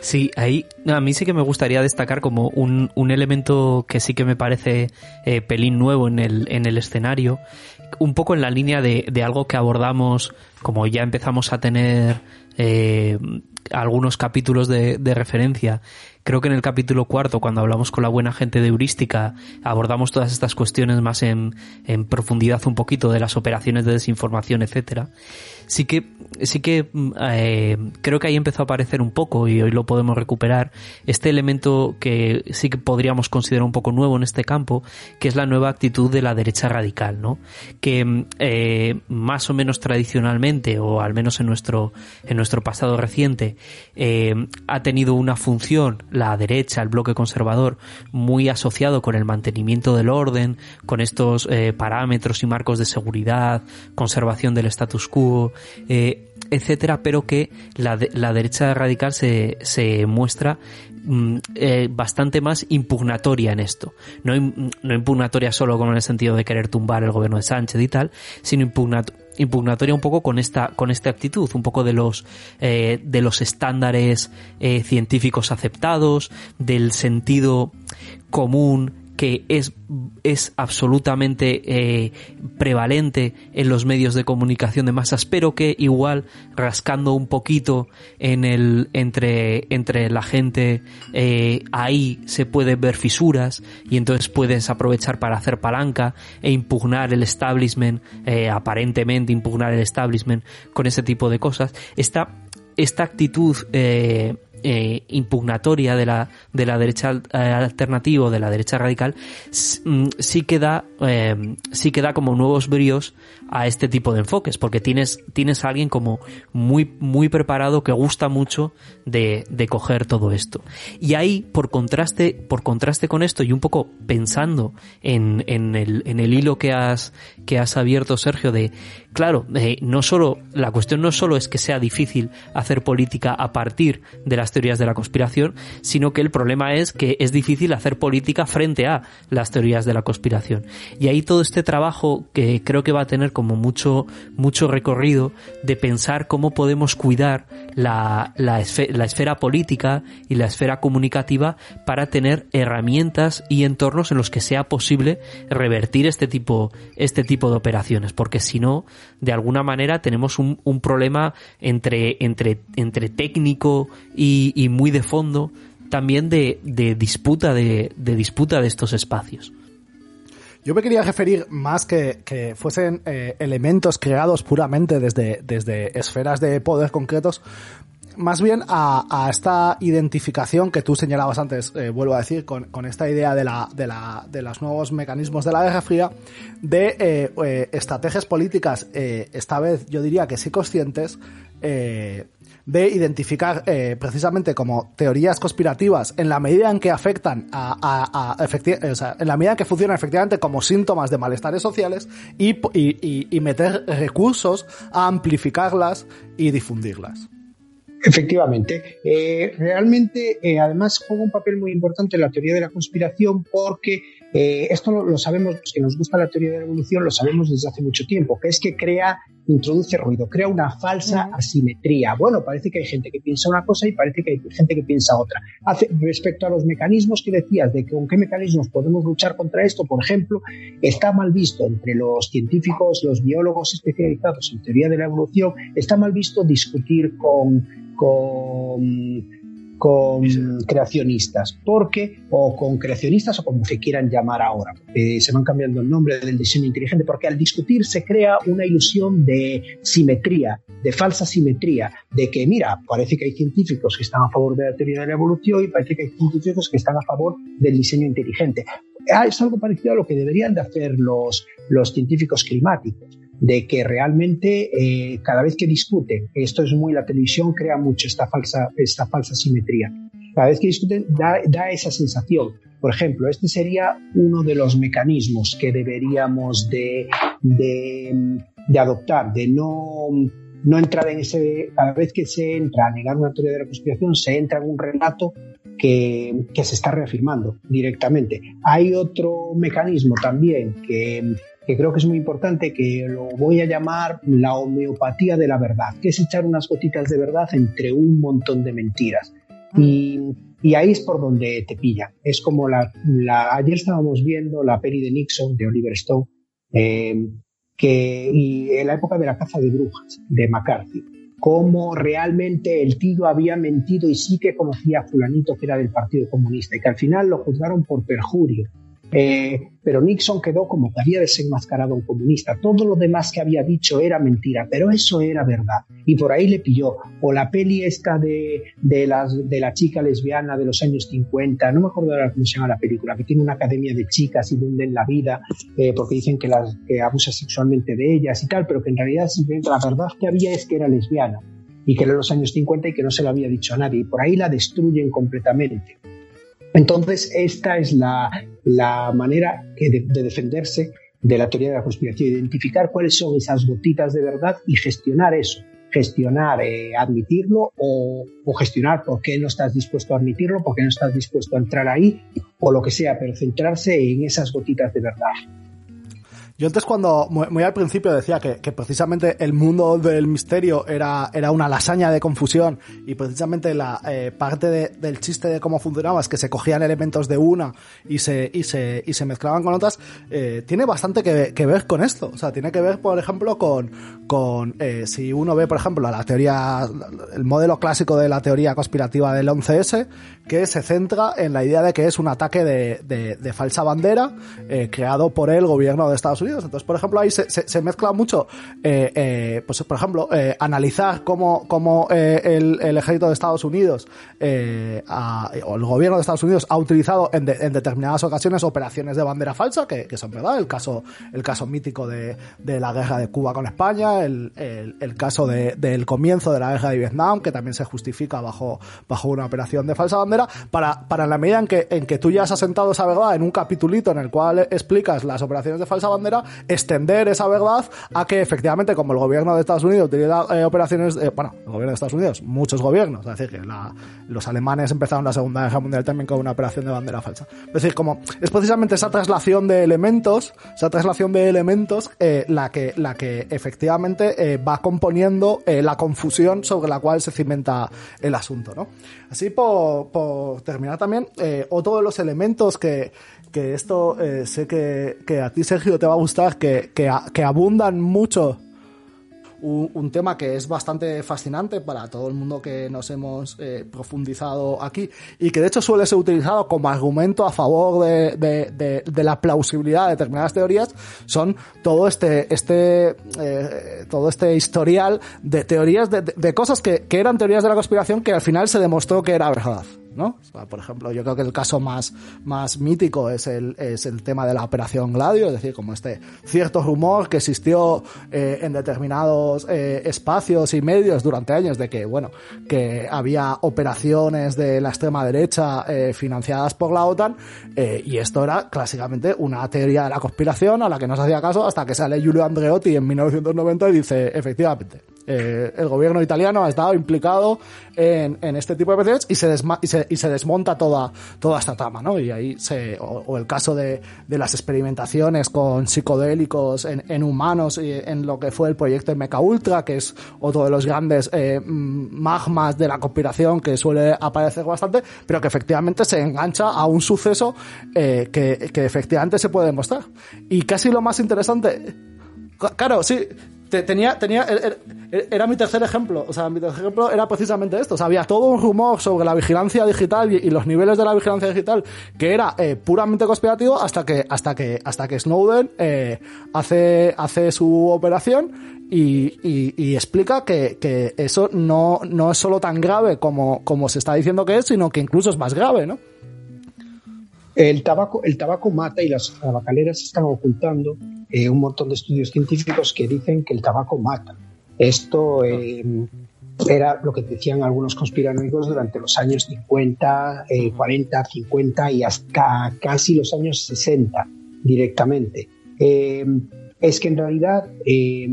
Sí, ahí a mí sí que me gustaría destacar como un, un elemento que sí que me parece eh, pelín nuevo en el, en el escenario, un poco en la línea de, de algo que abordamos, como ya empezamos a tener eh, algunos capítulos de, de referencia, Creo que en el capítulo cuarto, cuando hablamos con la buena gente de heurística, abordamos todas estas cuestiones más en, en profundidad un poquito de las operaciones de desinformación, etcétera sí que, sí que mm, eh, creo que ahí empezó a aparecer un poco y hoy lo podemos recuperar este elemento que sí que podríamos considerar un poco nuevo en este campo, que es la nueva actitud de la derecha radical, ¿no? Que mm, eh, más o menos tradicionalmente, o al menos en nuestro, en nuestro pasado reciente, eh, ha tenido una función, la derecha, el bloque conservador, muy asociado con el mantenimiento del orden, con estos parámetros y marcos de seguridad, conservación del status quo, eh, etcétera, pero que la, la derecha radical se, se muestra mm, eh, bastante más impugnatoria en esto. No, no, impugnatoria solo como en el sentido de querer tumbar el gobierno de Sánchez y tal, sino impugnatoria un poco con esta con esta actitud un poco de los eh, de los estándares científicos aceptados del sentido común que es, es absolutamente eh, prevalente en los medios de comunicación de masas, pero que igual rascando un poquito en el, entre, entre la gente, eh, ahí se puede ver fisuras y entonces puedes aprovechar para hacer palanca e impugnar el establishment, eh, aparentemente impugnar el establishment con ese tipo de cosas. Esta, esta actitud eh, eh, impugnatoria de la, de la derecha eh, alternativa o de la derecha radical mm, sí que da, eh, sí que da como nuevos bríos a este tipo de enfoques, porque tienes, tienes a alguien como muy, muy preparado que gusta mucho de, de coger todo esto. Y ahí, por contraste, por contraste con esto y un poco pensando en, en, el, en el hilo que has, que has abierto, Sergio, de, claro, no solo, la cuestión no solo es que sea difícil hacer política a partir de teorías de la conspiración, sino que el problema es que es difícil hacer política frente a las teorías de la conspiración. Y ahí todo este trabajo que creo que va a tener como mucho, mucho recorrido de pensar cómo podemos cuidar la, la, esfera, la esfera política y la esfera comunicativa para tener herramientas y entornos en los que sea posible revertir este tipo, este tipo de operaciones, porque si no, de alguna manera tenemos un, un problema entre, entre, entre técnico y, y, muy de fondo también de, disputa de, disputa de estos espacios. Yo me quería referir más que, fuesen eh, elementos creados puramente desde, desde esferas de poder concretos, más bien a, esta identificación que tú señalabas antes, eh, vuelvo a decir, con, esta idea de, la, de, la, los nuevos mecanismos de la Guerra Fría, de eh, estrategias políticas, esta vez yo diría que sí conscientes, de identificar eh, precisamente como teorías conspirativas en la medida en que afectan a, a o sea, en la medida en que funcionan efectivamente como síntomas de malestares sociales y, y, y meter recursos a amplificarlas y difundirlas. Efectivamente. Eh, realmente, eh, además, juega un papel muy importante en la teoría de la conspiración porque eh, esto lo, lo, sabemos, los que nos gusta la teoría de la evolución, lo sabemos desde hace mucho tiempo, que es que crea, introduce ruido, crea una falsa asimetría. Bueno, parece que hay gente que piensa una cosa y parece que hay gente que piensa otra. Hace, respecto a los mecanismos que decías, de que, con qué mecanismos podemos luchar contra esto, por ejemplo, está mal visto entre los científicos, los biólogos especializados en teoría de la evolución, está mal visto discutir con, con con creacionistas, porque, o con creacionistas o como se quieran llamar ahora, se van cambiando el nombre del diseño inteligente, porque al discutir se crea una ilusión de simetría, de falsa simetría, de que, mira, parece que hay científicos que están a favor de la teoría de la evolución y parece que hay científicos que están a favor del diseño inteligente. Ah, es algo parecido a lo que deberían de hacer los, los científicos climáticos de que realmente eh, cada vez que discuten, esto es muy la televisión crea mucho esta falsa, esta falsa simetría, cada vez que discuten da, da esa sensación. Por ejemplo, este sería uno de los mecanismos que deberíamos de, de, adoptar, de no, no entrar en ese, cada vez que se entra a negar una teoría de la conspiración, se entra en un relato que, que, se está reafirmando directamente. Hay otro mecanismo también que, que creo que es muy importante, que lo voy a llamar la homeopatía de la verdad, que es echar unas gotitas de verdad entre un montón de mentiras. Mm. Y, y ahí es por donde te pilla. Es como la, la, ayer estábamos viendo la peli de Nixon, de Oliver Stone, eh, que, y en la época de la caza de brujas, de McCarthy. cómo realmente el tío había mentido y sí que conocía a fulanito que era del Partido Comunista y que al final lo juzgaron por perjurio. Eh, pero Nixon quedó como que había desenmascarado a un comunista. Todo lo demás que había dicho era mentira, pero eso era verdad. Y por ahí le pilló. O la peli esta de, de, de la chica lesbiana de los años 50, no me acuerdo ahora cómo se llama la película, que tiene una academia de chicas y hunden la vida eh, porque dicen que, las, que abusa sexualmente de ellas y tal, pero que en realidad la verdad que había es que era lesbiana y que era los años 50 y que no se lo había dicho a nadie. Y por ahí la destruyen completamente. Entonces, esta es la, manera de, defenderse de la teoría de la conspiración, identificar cuáles son esas gotitas de verdad y gestionar eso. Gestionar, eh, admitirlo o, o, gestionar por qué no estás dispuesto a admitirlo, por qué no estás dispuesto a entrar ahí o lo que sea, pero centrarse en esas gotitas de verdad. Yo antes cuando, muy, al principio decía que, que, precisamente el mundo del misterio era, era una lasaña de confusión y precisamente la eh, parte de, del chiste de cómo funcionaba es que se cogían elementos de una y se, y se, y se mezclaban con otras, eh, tiene bastante que, que, ver con esto. O sea, tiene que ver, por ejemplo, con, con eh, si uno ve, por ejemplo, la teoría, el modelo clásico de la teoría conspirativa del 11S, que se centra en la idea de que es un ataque de, de, falsa bandera eh, creado por el gobierno de Estados Unidos entonces, por ejemplo, ahí se, mezcla mucho, eh, eh, pues por ejemplo, eh, analizar cómo, cómo el, ejército de Estados Unidos o el gobierno de Estados Unidos ha utilizado en, determinadas ocasiones operaciones de bandera falsa, que, son verdad, el caso, el caso mítico de, de la guerra de Cuba con España, el, el, el caso de, del comienzo de la guerra de Vietnam, que también se justifica bajo, bajo una operación de falsa bandera, para, para la medida en que, en que tú ya has asentado esa verdad en un capitulito en el cual explicas las operaciones de falsa bandera, extender esa verdad a que efectivamente, como el gobierno de Estados Unidos utiliza eh, operaciones, eh, bueno, el gobierno de Estados Unidos, muchos gobiernos, es decir, que la, los alemanes empezaron la Segunda Guerra Mundial también con una operación de bandera falsa. Es decir, como es precisamente esa traslación de elementos, esa traslación de elementos, eh, la que, la que efectivamente va componiendo la confusión sobre la cual se cimenta el asunto, ¿no? Así por, por terminar también, otro de los elementos que, que esto eh, sé que, que, a ti, Sergio, te va a gustar, que, que, abundan mucho. Un, tema que es bastante fascinante para todo el mundo que nos hemos eh, profundizado aquí y que de hecho suele ser utilizado como argumento a favor de, de la plausibilidad de determinadas teorías son todo este este eh, todo este historial de teorías de, cosas que, que eran teorías de la conspiración que al final se demostró que era verdad. ¿No? por ejemplo, yo creo que el caso más, más mítico es el, es el tema de la operación Gladio, es decir, como este cierto rumor que existió eh, en determinados eh, espacios y medios durante años de que, bueno, que había operaciones de la extrema derecha eh, financiadas por la OTAN, y esto era clásicamente una teoría de la conspiración a la que no se hacía caso hasta que sale Giulio Andreotti en 1990 y dice, efectivamente, eh, el gobierno italiano ha estado implicado en, este tipo de operaciones y se, desma y se, y se desmonta toda, toda esta trama, ¿no? Y ahí se, o, el caso de, de, las experimentaciones con psicodélicos en, en, humanos y en lo que fue el proyecto Mecha Ultra, que es otro de los grandes eh, magmas de la conspiración que suele aparecer bastante, pero que efectivamente se engancha a un suceso eh, que, que efectivamente se puede demostrar. Y casi lo más interesante, claro, sí, tenía, tenía, era, mi tercer ejemplo. O sea, mi tercer ejemplo era precisamente esto. O había todo un rumor sobre la vigilancia digital y, los niveles de la vigilancia digital que era eh, puramente conspirativo hasta que, hasta que, hasta que Snowden eh, hace, hace su operación y, y, y explica que, que, eso no, no es solo tan grave como, como se está diciendo que es, sino que incluso es más grave, ¿no? El tabaco, el tabaco mata y las tabacaleras están ocultando eh, un montón de estudios científicos que dicen que el tabaco mata. Esto eh, era lo que decían algunos conspiranoicos durante los años 50, eh, 40, 50 y hasta casi los años 60 directamente. Eh, es que en realidad eh,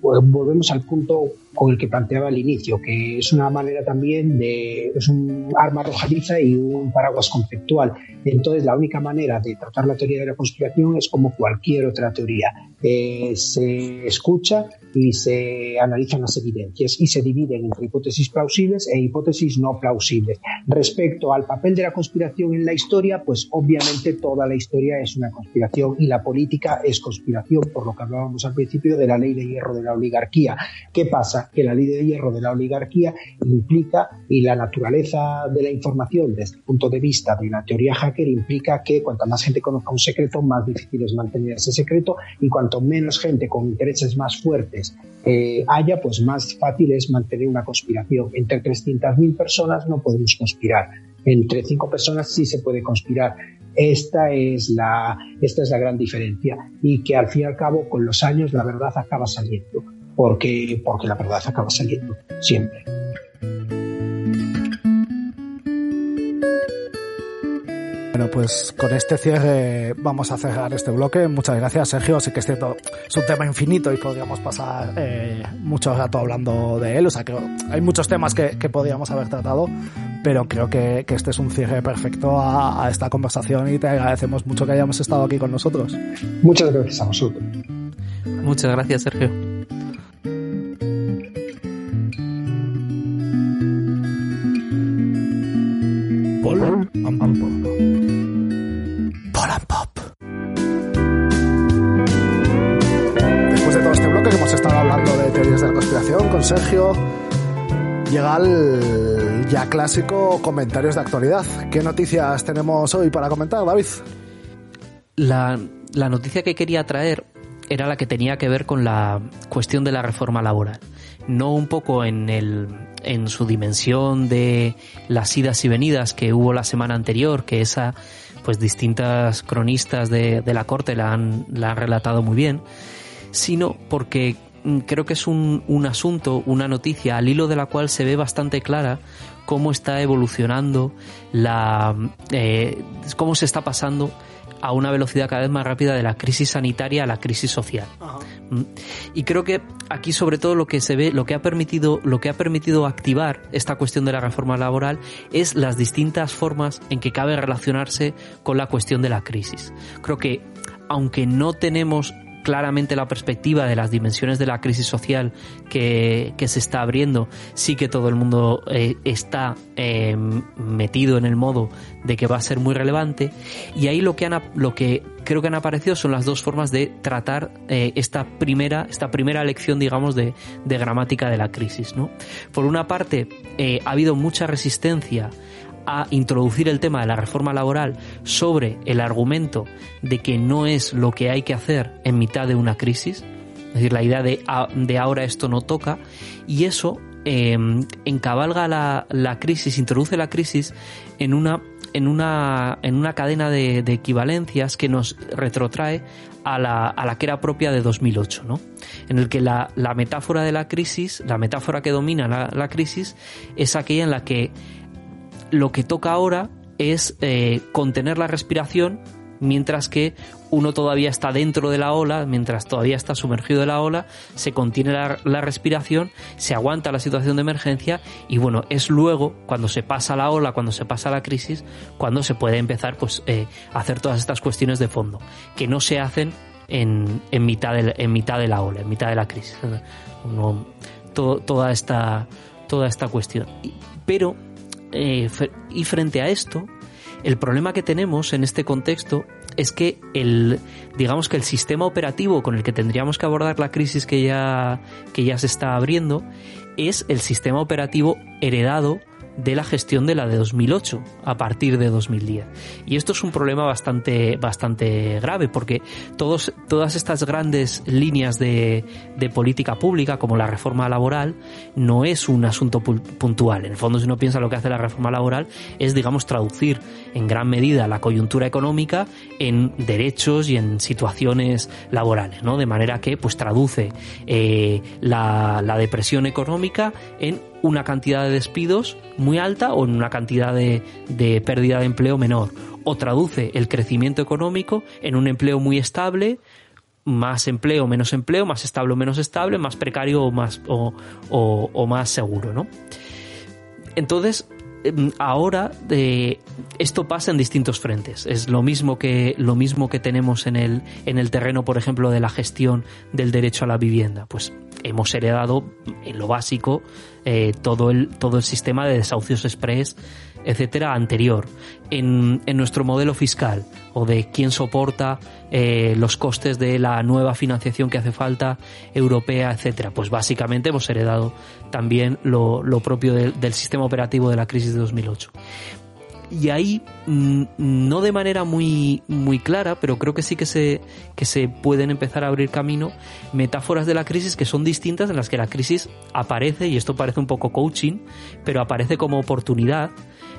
volvemos al punto con el que planteaba al inicio, que es una manera también de, es un arma arrojadiza y un paraguas conceptual. Entonces, la única manera de tratar la teoría de la conspiración es como cualquier otra teoría. Eh, se escucha y se analizan las evidencias y se dividen entre hipótesis plausibles e hipótesis no plausibles. Respecto al papel de la conspiración en la historia, pues obviamente toda la historia es una conspiración y la política es conspiración, por lo que hablábamos al principio de la ley de hierro de la oligarquía. ¿Qué pasa? Que la ley de hierro de la oligarquía implica, y la naturaleza de la información desde el punto de vista de una teoría hacker implica que cuanta más gente conozca un secreto, más difícil es mantener ese secreto y cuanto menos gente con intereses más fuertes eh, haya, pues más fácil es mantener una conspiración. Entre 300.000 personas no podemos conspirar. Entre cinco personas sí se puede conspirar. Esta es, la, esta es la gran diferencia y que al fin y al cabo con los años la verdad acaba saliendo, porque, porque la verdad acaba saliendo siempre. Bueno, pues con este cierre vamos a cerrar este bloque. Muchas gracias, Sergio. Sí que es cierto, es un tema infinito y podríamos pasar eh, mucho rato hablando de él. O sea, que hay muchos temas que, que podríamos haber tratado, pero creo que, que, este es un cierre perfecto a, a, esta conversación y te agradecemos mucho que hayamos estado aquí con nosotros. Muchas gracias a vosotros. Muchas gracias, Sergio. Clásico comentarios de actualidad. ¿Qué noticias tenemos hoy para comentar, David? La, la noticia que quería traer era la que tenía que ver con la cuestión de la reforma laboral. No un poco en, el, en su dimensión de las idas y venidas que hubo la semana anterior, que esa, pues distintas cronistas de, de la corte la han, la han relatado muy bien, sino porque creo que es un, un, asunto, una noticia al hilo de la cual se ve bastante clara cómo está evolucionando la, eh, cómo se está pasando a una velocidad cada vez más rápida de la crisis sanitaria a la crisis social. Ajá. Y creo que aquí sobre todo lo que se ve, lo que ha permitido, lo que ha permitido activar esta cuestión de la reforma laboral es las distintas formas en que cabe relacionarse con la cuestión de la crisis. Creo que aunque no tenemos claramente la perspectiva de las dimensiones de la crisis social que, que se está abriendo, sí que todo el mundo eh, está eh, metido en el modo de que va a ser muy relevante. Y ahí lo que, han, lo que creo que han aparecido son las dos formas de tratar eh, esta primera, esta primera lección, digamos, de, de gramática de la crisis. ¿no? Por una parte, ha habido mucha resistencia a introducir el tema de la reforma laboral sobre el argumento de que no es lo que hay que hacer en mitad de una crisis, es decir, la idea de, de ahora esto no toca, y eso eh, encabalga la, la, crisis, introduce la crisis en una, en una, en una cadena de, de equivalencias que nos retrotrae a la, a la, que era propia de 2008, ¿no? En el que la, la metáfora de la crisis, la metáfora que domina la, la crisis, es aquella en la que lo que toca ahora es eh, contener la respiración mientras que uno todavía está dentro de la ola, mientras todavía está sumergido en la ola, se contiene la, respiración, se aguanta la situación de emergencia y bueno, es luego cuando se pasa la ola, cuando se pasa la crisis, cuando se puede empezar pues eh, a hacer todas estas cuestiones de fondo, que no se hacen en, en, mitad, de, en mitad de la ola, en mitad de la crisis. Uno, to, toda, esta, toda esta cuestión. Pero eh, y frente a esto, el problema que tenemos en este contexto es que el, digamos que el sistema operativo con el que tendríamos que abordar la crisis que ya, que ya se está abriendo es el sistema operativo heredado de la gestión de la de 2008 a partir de 2010. Y esto es un problema bastante, bastante grave porque todos, todas estas grandes líneas de, de política pública como la reforma laboral no es un asunto puntual. En el fondo, si uno piensa lo que hace la reforma laboral es, digamos, traducir en gran medida la coyuntura económica en derechos y en situaciones laborales, ¿no? De manera que, pues, traduce eh, la, la depresión económica en una cantidad de despidos muy alta o en una cantidad de, pérdida de empleo menor. O traduce el crecimiento económico en un empleo muy estable, más empleo, menos empleo, más estable o menos estable, más precario o más, o, o, más seguro, ¿no? Entonces, ahora eh, esto pasa en distintos frentes. Es lo mismo que lo mismo que tenemos en el en el terreno, por ejemplo, de la gestión del derecho a la vivienda. Pues hemos heredado en lo básico eh, todo, el, todo el sistema de desahucios express etcétera, anterior en, en, nuestro modelo fiscal o de quién soporta eh, los costes de la nueva financiación que hace falta europea, etcétera. Pues básicamente hemos heredado también lo, lo propio del sistema operativo de la crisis de 2008 y ahí mm, no de manera muy muy clara pero creo que sí que se que se pueden empezar a abrir camino metáforas de la crisis que son distintas en las que la crisis aparece y esto parece un poco coaching pero aparece como oportunidad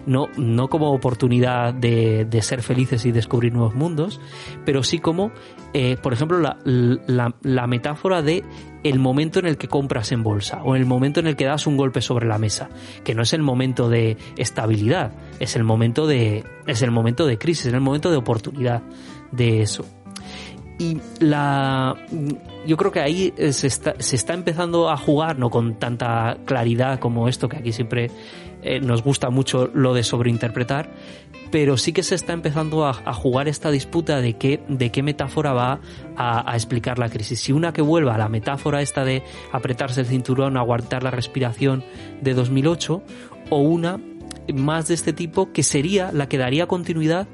no, no como oportunidad de, de, ser felices y descubrir nuevos mundos, pero sí como, eh, por ejemplo, la, la, la, metáfora de el momento en el que compras en bolsa o el momento en el que das un golpe sobre la mesa, que no es el momento de estabilidad, es el momento de, es el momento de crisis, es el momento de oportunidad de eso. Y la, yo creo que ahí se está, se está empezando a jugar, no con tanta claridad como esto, que aquí siempre eh, nos gusta mucho lo de sobreinterpretar, pero sí que se está empezando a, jugar esta disputa de qué, de qué metáfora va a, explicar la crisis. Si una que vuelva a la metáfora esta de apretarse el cinturón, aguantar la respiración de 2008, o una más de este tipo que sería la que daría continuidad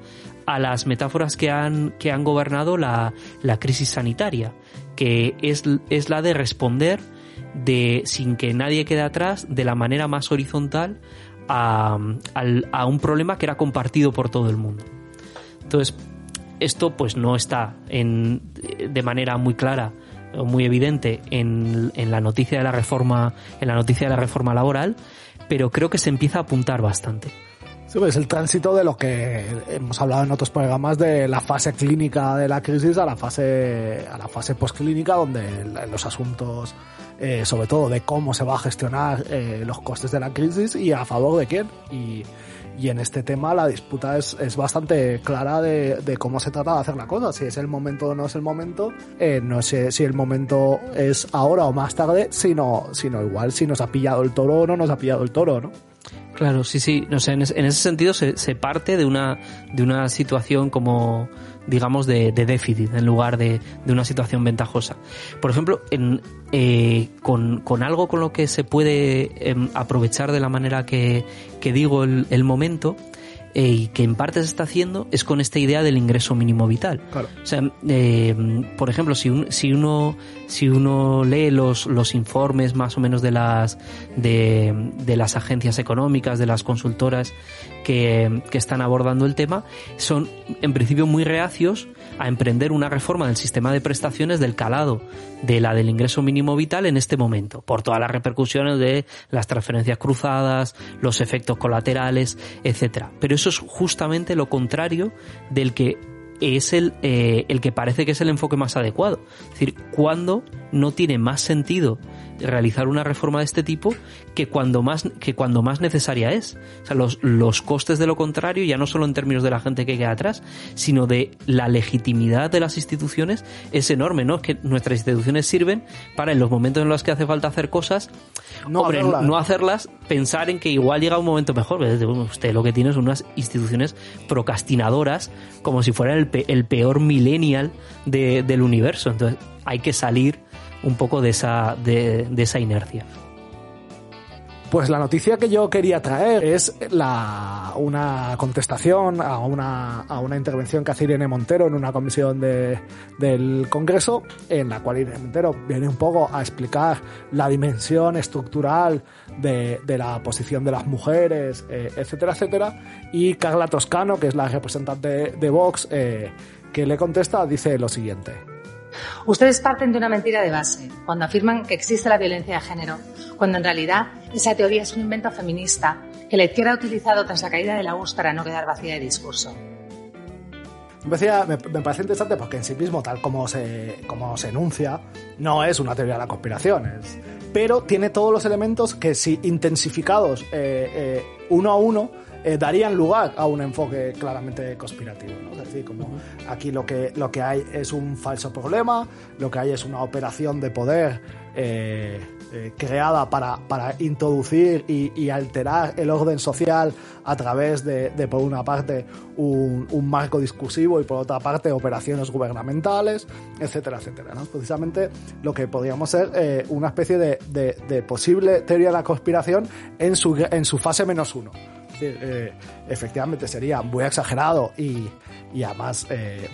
a las metáforas que han, que han gobernado la, la crisis sanitaria, que es, es la de responder de sin que nadie quede atrás de la manera más horizontal a, a, un problema que era compartido por todo el mundo. Entonces, esto pues no está en, de manera muy clara o muy evidente en, en, la noticia de la reforma, en la noticia de la reforma laboral, pero creo que se empieza a apuntar bastante. Sí, es el tránsito de lo que hemos hablado en otros programas de la fase clínica de la crisis a la fase a la fase postclínica donde los asuntos eh, sobre todo de cómo se va a gestionar eh, los costes de la crisis y a favor de quién. Y, y en este tema la disputa es, es bastante clara de, de, cómo se trata de hacer la cosa. Si es el momento o no es el momento, eh, no sé si el momento es ahora o más tarde, sino, sino igual si nos ha pillado el toro o no nos ha pillado el toro, ¿no? Claro, sí, sí. No sé, en, ese sentido se, se, parte de una, de una situación como, digamos, de, de déficit en lugar de, de, una situación ventajosa. Por ejemplo, en, eh, con, con, algo con lo que se puede eh, aprovechar de la manera que, que digo el, el momento, eh, y que en parte se está haciendo es con esta idea del ingreso mínimo vital. Claro. O sea, eh, por ejemplo, si, un, si uno si uno lee los, los informes más o menos de las de, de las agencias económicas, de las consultoras que, que están abordando el tema, son en principio muy reacios a emprender una reforma del sistema de prestaciones del calado de la del ingreso mínimo vital en este momento, por todas las repercusiones de las transferencias cruzadas, los efectos colaterales, etcétera. Pero eso es justamente lo contrario del que es el, eh, el que parece que es el enfoque más adecuado. Es decir, cuando no tiene más sentido realizar una reforma de este tipo que cuando más, que cuando más necesaria es. O sea, los, los costes de lo contrario, ya no solo en términos de la gente que queda atrás, sino de la legitimidad de las instituciones, es enorme, ¿no? Que nuestras instituciones sirven para en los momentos en los que hace falta hacer cosas, no, hombre, hacerlas. no hacerlas, pensar en que igual llega un momento mejor. Usted lo que tiene son unas instituciones procrastinadoras, como si fuera el, el peor millennial de, del universo. Entonces, hay que salir un poco de esa, de, esa inercia. Pues la noticia que yo quería traer es la, una contestación a una, a una intervención que hace Irene Montero en una comisión de, del Congreso, en la cual Irene Montero viene un poco a explicar la dimensión estructural de, de la posición de las mujeres, eh, etcétera, etcétera. Y Carla Toscano, que es la representante de, de Vox, eh, que le contesta, dice lo siguiente. Ustedes parten de una mentira de base cuando afirman que existe la violencia de género, cuando en realidad esa teoría es un invento feminista que la izquierda ha utilizado tras la caída de la URSS para no quedar vacía de discurso. Me, parece interesante porque en sí mismo, tal como se, como se enuncia, no es una teoría de la conspiración, pero tiene todos los elementos que si intensificados eh, eh, uno a uno eh, darían lugar a un enfoque claramente conspirativo. ¿no? Es decir, como aquí lo que, lo que hay es un falso problema, lo que hay es una operación de poder eh, eh, creada para, para introducir y, y, alterar el orden social a través de, de por una parte, un, un, marco discursivo y por otra parte, operaciones gubernamentales, etcétera, etcétera. ¿no? Precisamente lo que podríamos ser eh, una especie de, de, de, posible teoría de la conspiración en su, en su fase menos uno. Eh, efectivamente sería muy exagerado y, y además eh,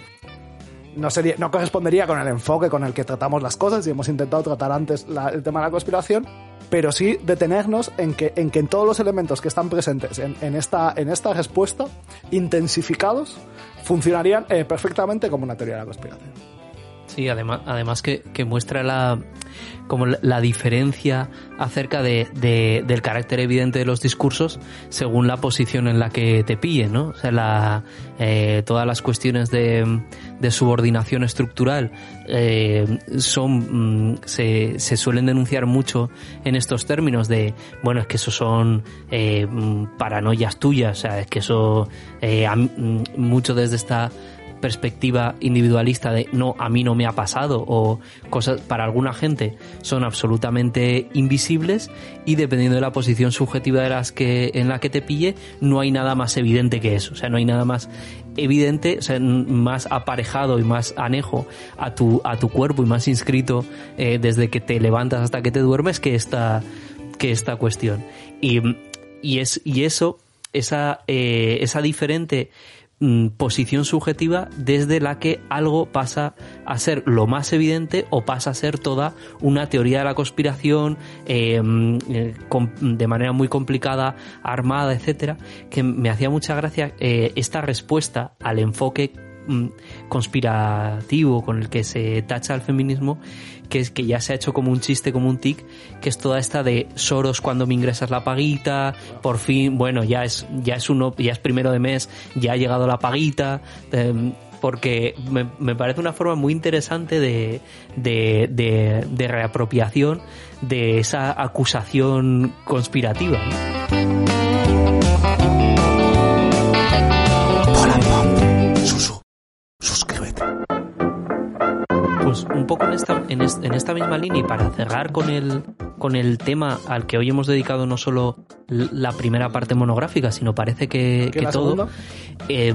no, sería, no correspondería con el enfoque con el que tratamos las cosas y hemos intentado tratar antes el tema de la conspiración, pero sí detenernos en que en, que en todos los elementos que están presentes en, en esta, en esta respuesta, intensificados, funcionarían eh, perfectamente como una teoría de la conspiración. Sí, además, además que, que muestra la, como la diferencia acerca de, de, del carácter evidente de los discursos según la posición en la que te pille, ¿no? O sea, la, eh, todas las cuestiones de, de subordinación estructural eh, son, mm, se, se, suelen denunciar mucho en estos términos de, bueno, es que eso son eh, paranoias tuyas, o sea, es que eso, eh, a, mucho desde esta perspectiva individualista de no, a mí no me ha pasado o cosas para alguna gente son absolutamente invisibles y dependiendo de la posición subjetiva de las que en la que te pille no hay nada más evidente que eso, o sea, no hay nada más evidente, o sea, más aparejado y más anejo a tu a tu cuerpo y más inscrito eh, desde que te levantas hasta que te duermes que esta que esta cuestión. Y, y es y eso esa eh, esa diferente posición subjetiva desde la que algo pasa a ser lo más evidente o pasa a ser toda una teoría de la conspiración eh, de manera muy complicada, armada, etcétera, que me hacía mucha gracia eh, esta respuesta al enfoque conspirativo con el que se tacha al feminismo que es que ya se ha hecho como un chiste, como un tic, que es toda esta de Soros cuando me ingresas la paguita, por fin, bueno, ya es, ya es uno, ya es primero de mes, ya ha llegado la paguita, eh, porque me, me, parece una forma muy interesante de, de, de, de reapropiación de esa acusación conspirativa. Un poco en esta, en, est, en esta misma línea y para cerrar con el, con el tema al que hoy hemos dedicado no solo la primera parte monográfica, sino parece que, que todo. Eh,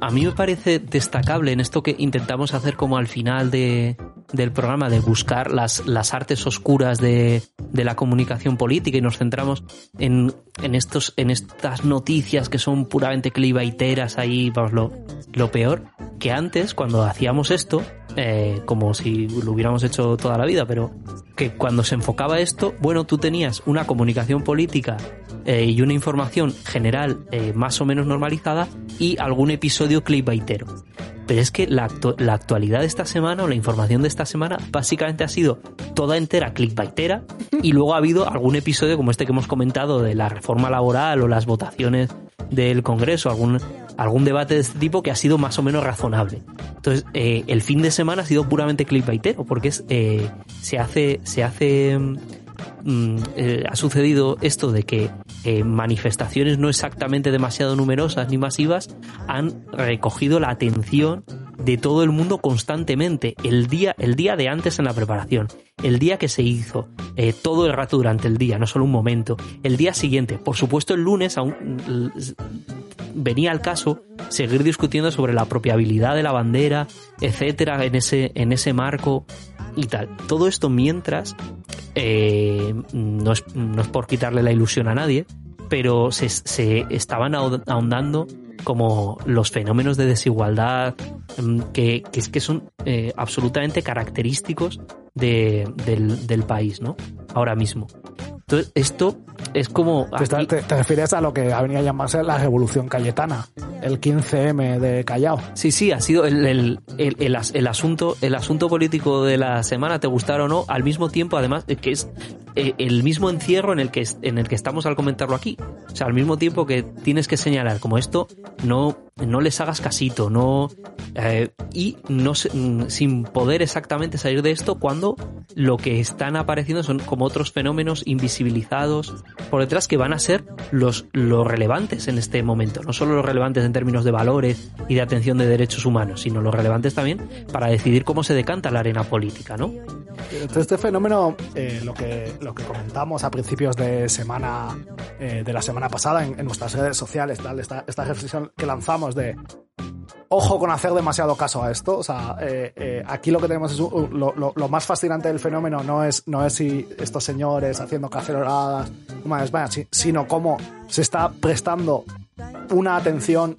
a mí me parece destacable en esto que intentamos hacer como al final de, del programa, de buscar las, las artes oscuras de, de la comunicación política y nos centramos en, en, estos, en estas noticias que son puramente clivaiteras ahí, vamos, lo, lo peor, que antes, cuando hacíamos esto, eh, como si lo hubiéramos hecho toda la vida, pero que cuando se enfocaba esto, bueno, tú tenías una comunicación política eh, y una información general eh, más o menos normalizada y algún episodio clickbaitero. Pero es que la, la, actualidad de esta semana o la información de esta semana básicamente ha sido toda entera clickbaitera y luego ha habido algún episodio como este que hemos comentado de la reforma laboral o las votaciones del Congreso, algún, algún debate de este tipo que ha sido más o menos razonable. Entonces, eh, el fin de semana ha sido puramente clickbaitero porque es, eh, se hace, se hace Mm, eh, ha sucedido esto de que eh, manifestaciones no exactamente demasiado numerosas ni masivas han recogido la atención de todo el mundo constantemente el día el día de antes en la preparación el día que se hizo eh, todo el rato durante el día no solo un momento el día siguiente. Por supuesto el lunes aún venía al caso seguir discutiendo sobre la apropiabilidad de la bandera etcétera en ese en ese marco y tal. Todo esto mientras eh, no, es, no, es, por quitarle la ilusión a nadie, pero se, se estaban ahondando como los fenómenos de desigualdad que, que, que son eh, absolutamente característicos de, del, del país, ¿no? Ahora mismo. Entonces, esto es como... Te, te, te, refieres a lo que ha venido a llamarse la Revolución Cayetana, el 15M de Callao. Sí, sí, ha sido el, el, el, el, el asunto, el asunto político de la semana, te gustara o no, al mismo tiempo, además, que es eh, el mismo encierro en el, que, en el que estamos al comentarlo aquí. O sea, al mismo tiempo que tienes que señalar como esto, no, no les hagas casito, no... Eh, y no sin poder exactamente salir de esto cuando lo que están apareciendo son como otros fenómenos invisibilizados por detrás que van a ser los, los relevantes en este momento. No solo los relevantes en términos de valores y de atención de derechos humanos, sino los relevantes también para decidir cómo se decanta la arena política, ¿no? este fenómeno, eh, lo, que, lo que comentamos a principios de semana, eh, de la semana pasada en, nuestras redes sociales, tal, esta, esta reflexión que lanzamos de ojo con hacer demasiado caso a esto. O sea, eh, aquí lo que tenemos es lo, más fascinante del fenómeno no es, no es si estos señores haciendo caceroladas, sino cómo se está prestando una atención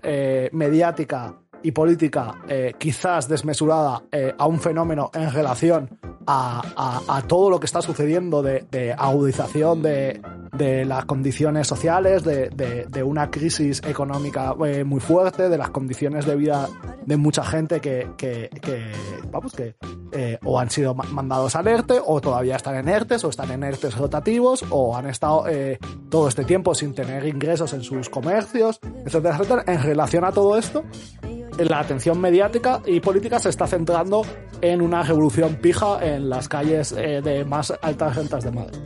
mediática y política eh, quizás desmesurada eh, a un fenómeno en relación a, a, todo lo que está sucediendo de, de agudización de, las condiciones sociales, de, de una crisis económica eh, muy fuerte, de las condiciones de vida de mucha gente que, vamos, que o han sido mandados a ERTE o todavía están en ERTES o están en ERTES rotativos o han estado todo este tiempo sin tener ingresos en sus comercios, etcétera, etcétera. En relación a todo esto, la atención mediática y política se está centrando en una revolución pija en las calles eh, de más altas rentas de Madrid.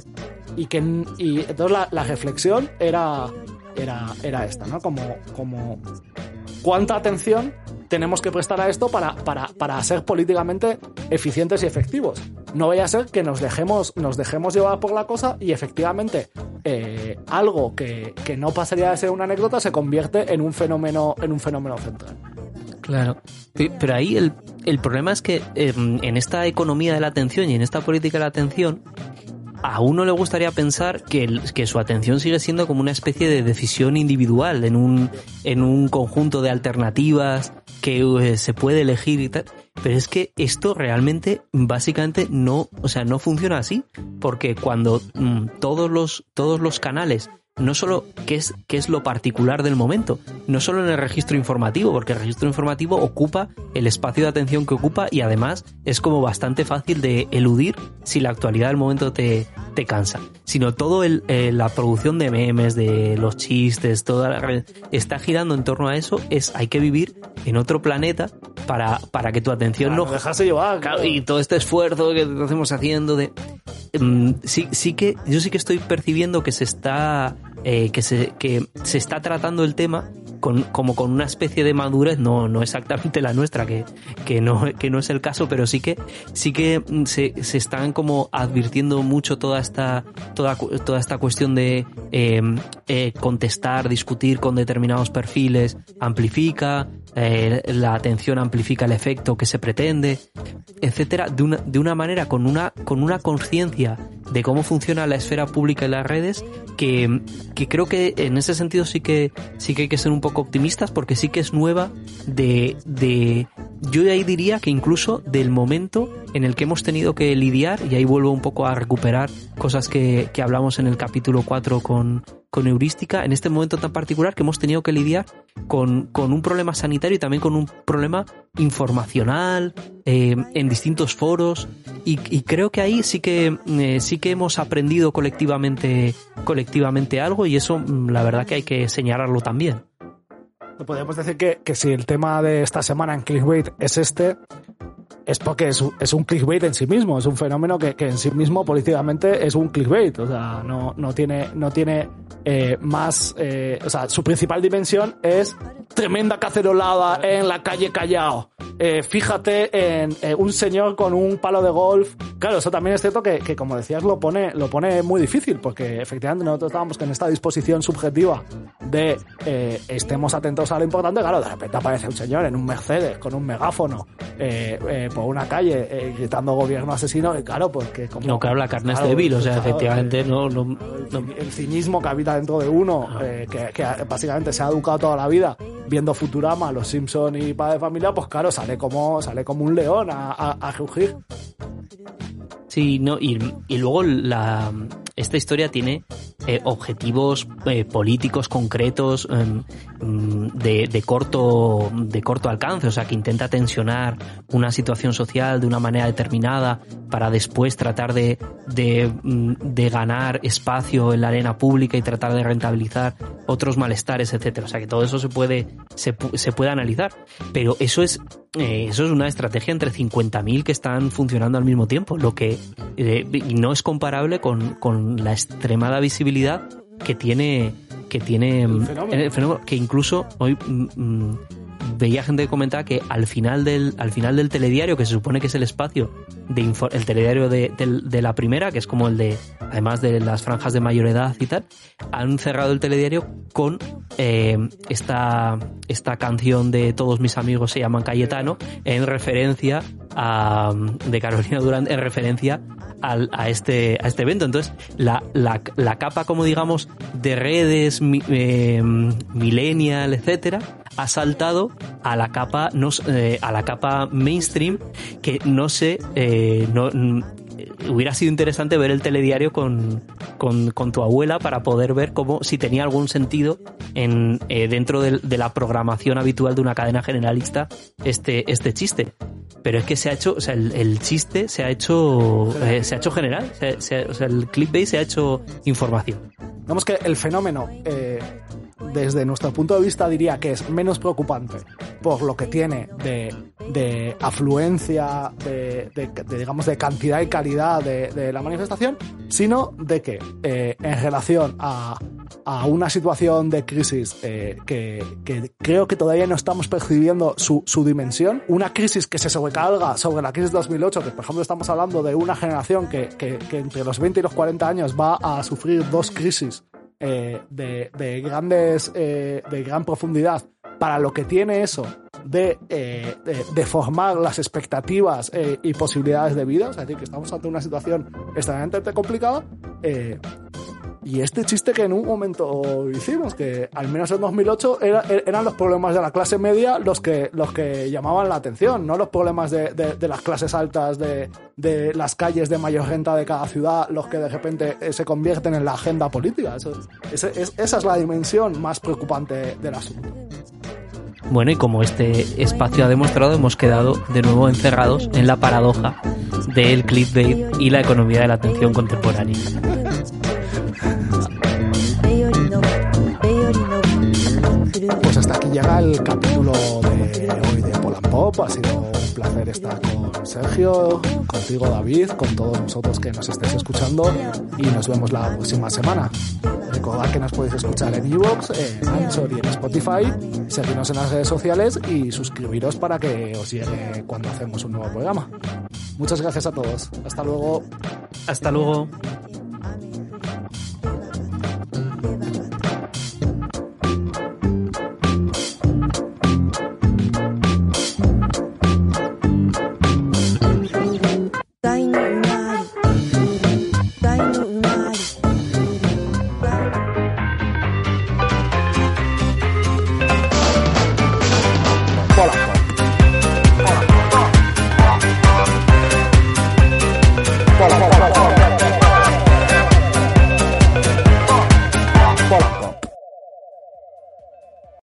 Y que y entonces la, reflexión era, era, era esta, ¿no? Como, como cuánta atención tenemos que prestar a esto para, para, para ser políticamente eficientes y efectivos. No vaya a ser que nos dejemos, nos dejemos llevar por la cosa y efectivamente eh, algo que, que no pasaría de ser una anécdota se convierte en un fenómeno, en un fenómeno central. Claro. Pero ahí el, el problema es que em, en esta economía de la atención y en esta política de la atención, a uno le gustaría pensar que, que, su atención sigue siendo como una especie de decisión individual en un, en un conjunto de alternativas que eh, se puede elegir y tal. Pero es que esto realmente, básicamente, no, o sea, no funciona así. Porque cuando mm, todos los, todos los canales no solo qué es, qué es lo particular del momento, no solo en el registro informativo, porque el registro informativo ocupa el espacio de atención que ocupa y además es como bastante fácil de eludir si la actualidad del momento te, te cansa, sino todo el, eh, la producción de memes, de los chistes, toda la red, está girando en torno a eso, es hay que vivir en otro planeta para, para que tu atención no... Dejarse llevar. Y todo este esfuerzo que estamos haciendo de... Mm, sí, sí que, yo sí que estoy percibiendo que se está eh, que, se, que se está tratando el tema con, como con una especie de madurez, no, no exactamente la nuestra, que, que, no, que no es el caso, pero sí que, sí que se, se están como advirtiendo mucho toda esta, toda, toda esta cuestión de eh, eh, contestar, discutir con determinados perfiles, amplifica, eh, la atención amplifica el efecto que se pretende, etcétera, de una, de una manera con una, con una conciencia de cómo funciona la esfera pública y las redes que, que creo que en ese sentido sí que, sí que hay que ser un poco optimistas porque sí que es nueva de, de, yo ahí diría que incluso del momento en el que hemos tenido que lidiar, y ahí vuelvo un poco a recuperar cosas que, que hablamos en el capítulo 4 con, con heurística en este momento tan particular que hemos tenido que lidiar con, con un problema sanitario y también con un problema informacional eh, en distintos foros y, creo que ahí sí que eh, sí que hemos aprendido colectivamente colectivamente algo y eso mm, la verdad que hay que señalarlo también. Podríamos decir que, que si el tema de esta semana en Clickbait es este, es porque es, es, un clickbait en sí mismo, es un fenómeno que, que, en sí mismo políticamente es un clickbait, o sea, no, no tiene, no tiene eh, más, eh, o sea, su principal dimensión es tremenda cacerolada en la calle Callao. Eh, fíjate en eh, un señor con un palo de golf. Claro, eso también es cierto que, que, como decías, lo pone, lo pone muy difícil, porque efectivamente nosotros estábamos en esta disposición subjetiva de eh, estemos atentos a lo importante. Claro, de repente aparece un señor en un Mercedes con un megáfono por una calle gritando gobierno asesino, y claro, pues que como. No, claro, la carne es débil, o sea, efectivamente, no, no, El cinismo que habita dentro de uno, que, que básicamente se ha educado toda la vida viendo Futurama, Los Simpson y Padre de Familia, pues claro, sale como, sale como un león a, a, rugir. Sí, no, y, y, luego la, esta historia tiene eh, objetivos eh, políticos concretos em, mm, de, de, corto, de corto alcance, o sea, que intenta tensionar una situación social de una manera determinada para después tratar de, de, mm, de ganar espacio en la arena pública y tratar de rentabilizar otros malestares, etcétera. O sea, que todo eso se puede, se, se puede analizar. Pero eso es, eh, eso es una estrategia entre 50.000 que están funcionando al mismo tiempo, que eh, no es comparable con, con la extremada visibilidad que tiene que tiene El mm, fenómeno. el fenómeno, que incluso hoy mm, mm, veía gente que comentaba que al final del al final del telediario que se supone que es el espacio de el telediario de, de la primera que es como el de además de las franjas de mayor edad y tal han cerrado el telediario con eh, esta esta canción de todos mis amigos se llaman Cayetano en referencia a de Carolina Durán en referencia a este a este evento. Entonces la, la, la capa como digamos de redes mi- eh, millennial etcétera ha saltado a la capa no eh, a la capa mainstream que no sé eh, no mm, hubiera sido interesante ver el telediario con, con, con tu abuela para poder ver cómo si tenía algún sentido en eh, dentro de, la programación habitual de una cadena generalista este este chiste. Pero es que se ha hecho o sea el, chiste se ha hecho se ha hecho general se- se- o sea el clickbait se ha hecho información. Digamos que el fenómeno, desde nuestro punto de vista, diría que es menos preocupante por lo que tiene de, de afluencia, de, digamos, de cantidad y calidad de, la manifestación, sino de que eh, en relación a, a una situación de crisis eh, que, que creo que todavía no estamos percibiendo su, su dimensión, una crisis que se sobrecarga sobre la crisis de 2008, que por ejemplo estamos hablando de una generación que, que, que entre los 20 y los 40 años va a sufrir dos crisis eh, de, de grandes, eh, de gran profundidad, para lo que tiene eso de, eh, de, de formar las expectativas eh, y posibilidades de vida, es decir, que estamos ante una situación extremadamente complicada. eh, y este chiste que en un momento hicimos, que al menos en 2008 era- er- eran los problemas de la clase media los que, los que llamaban la atención, no los problemas de, las clases altas, de, las calles de mayor renta de cada ciudad, los que de repente eh, se convierten en la agenda política. Esa es la dimensión más preocupante del asunto. Bueno, y como este espacio ha demostrado, hemos quedado de nuevo encerrados en la paradoja del clickbait y la economía de la atención contemporánea. Llega el capítulo de hoy de Polan Pop. Ha sido un placer estar con Sergio, contigo David, con todos vosotros que nos estéis escuchando y nos vemos la próxima semana. Recordad que nos podéis escuchar en Evox, en Anchor y en Spotify, seguirnos en las redes sociales y suscribiros para que os llegue cuando hacemos un nuevo programa. Muchas gracias a todos. Hasta luego. Hasta luego. Polan Pop.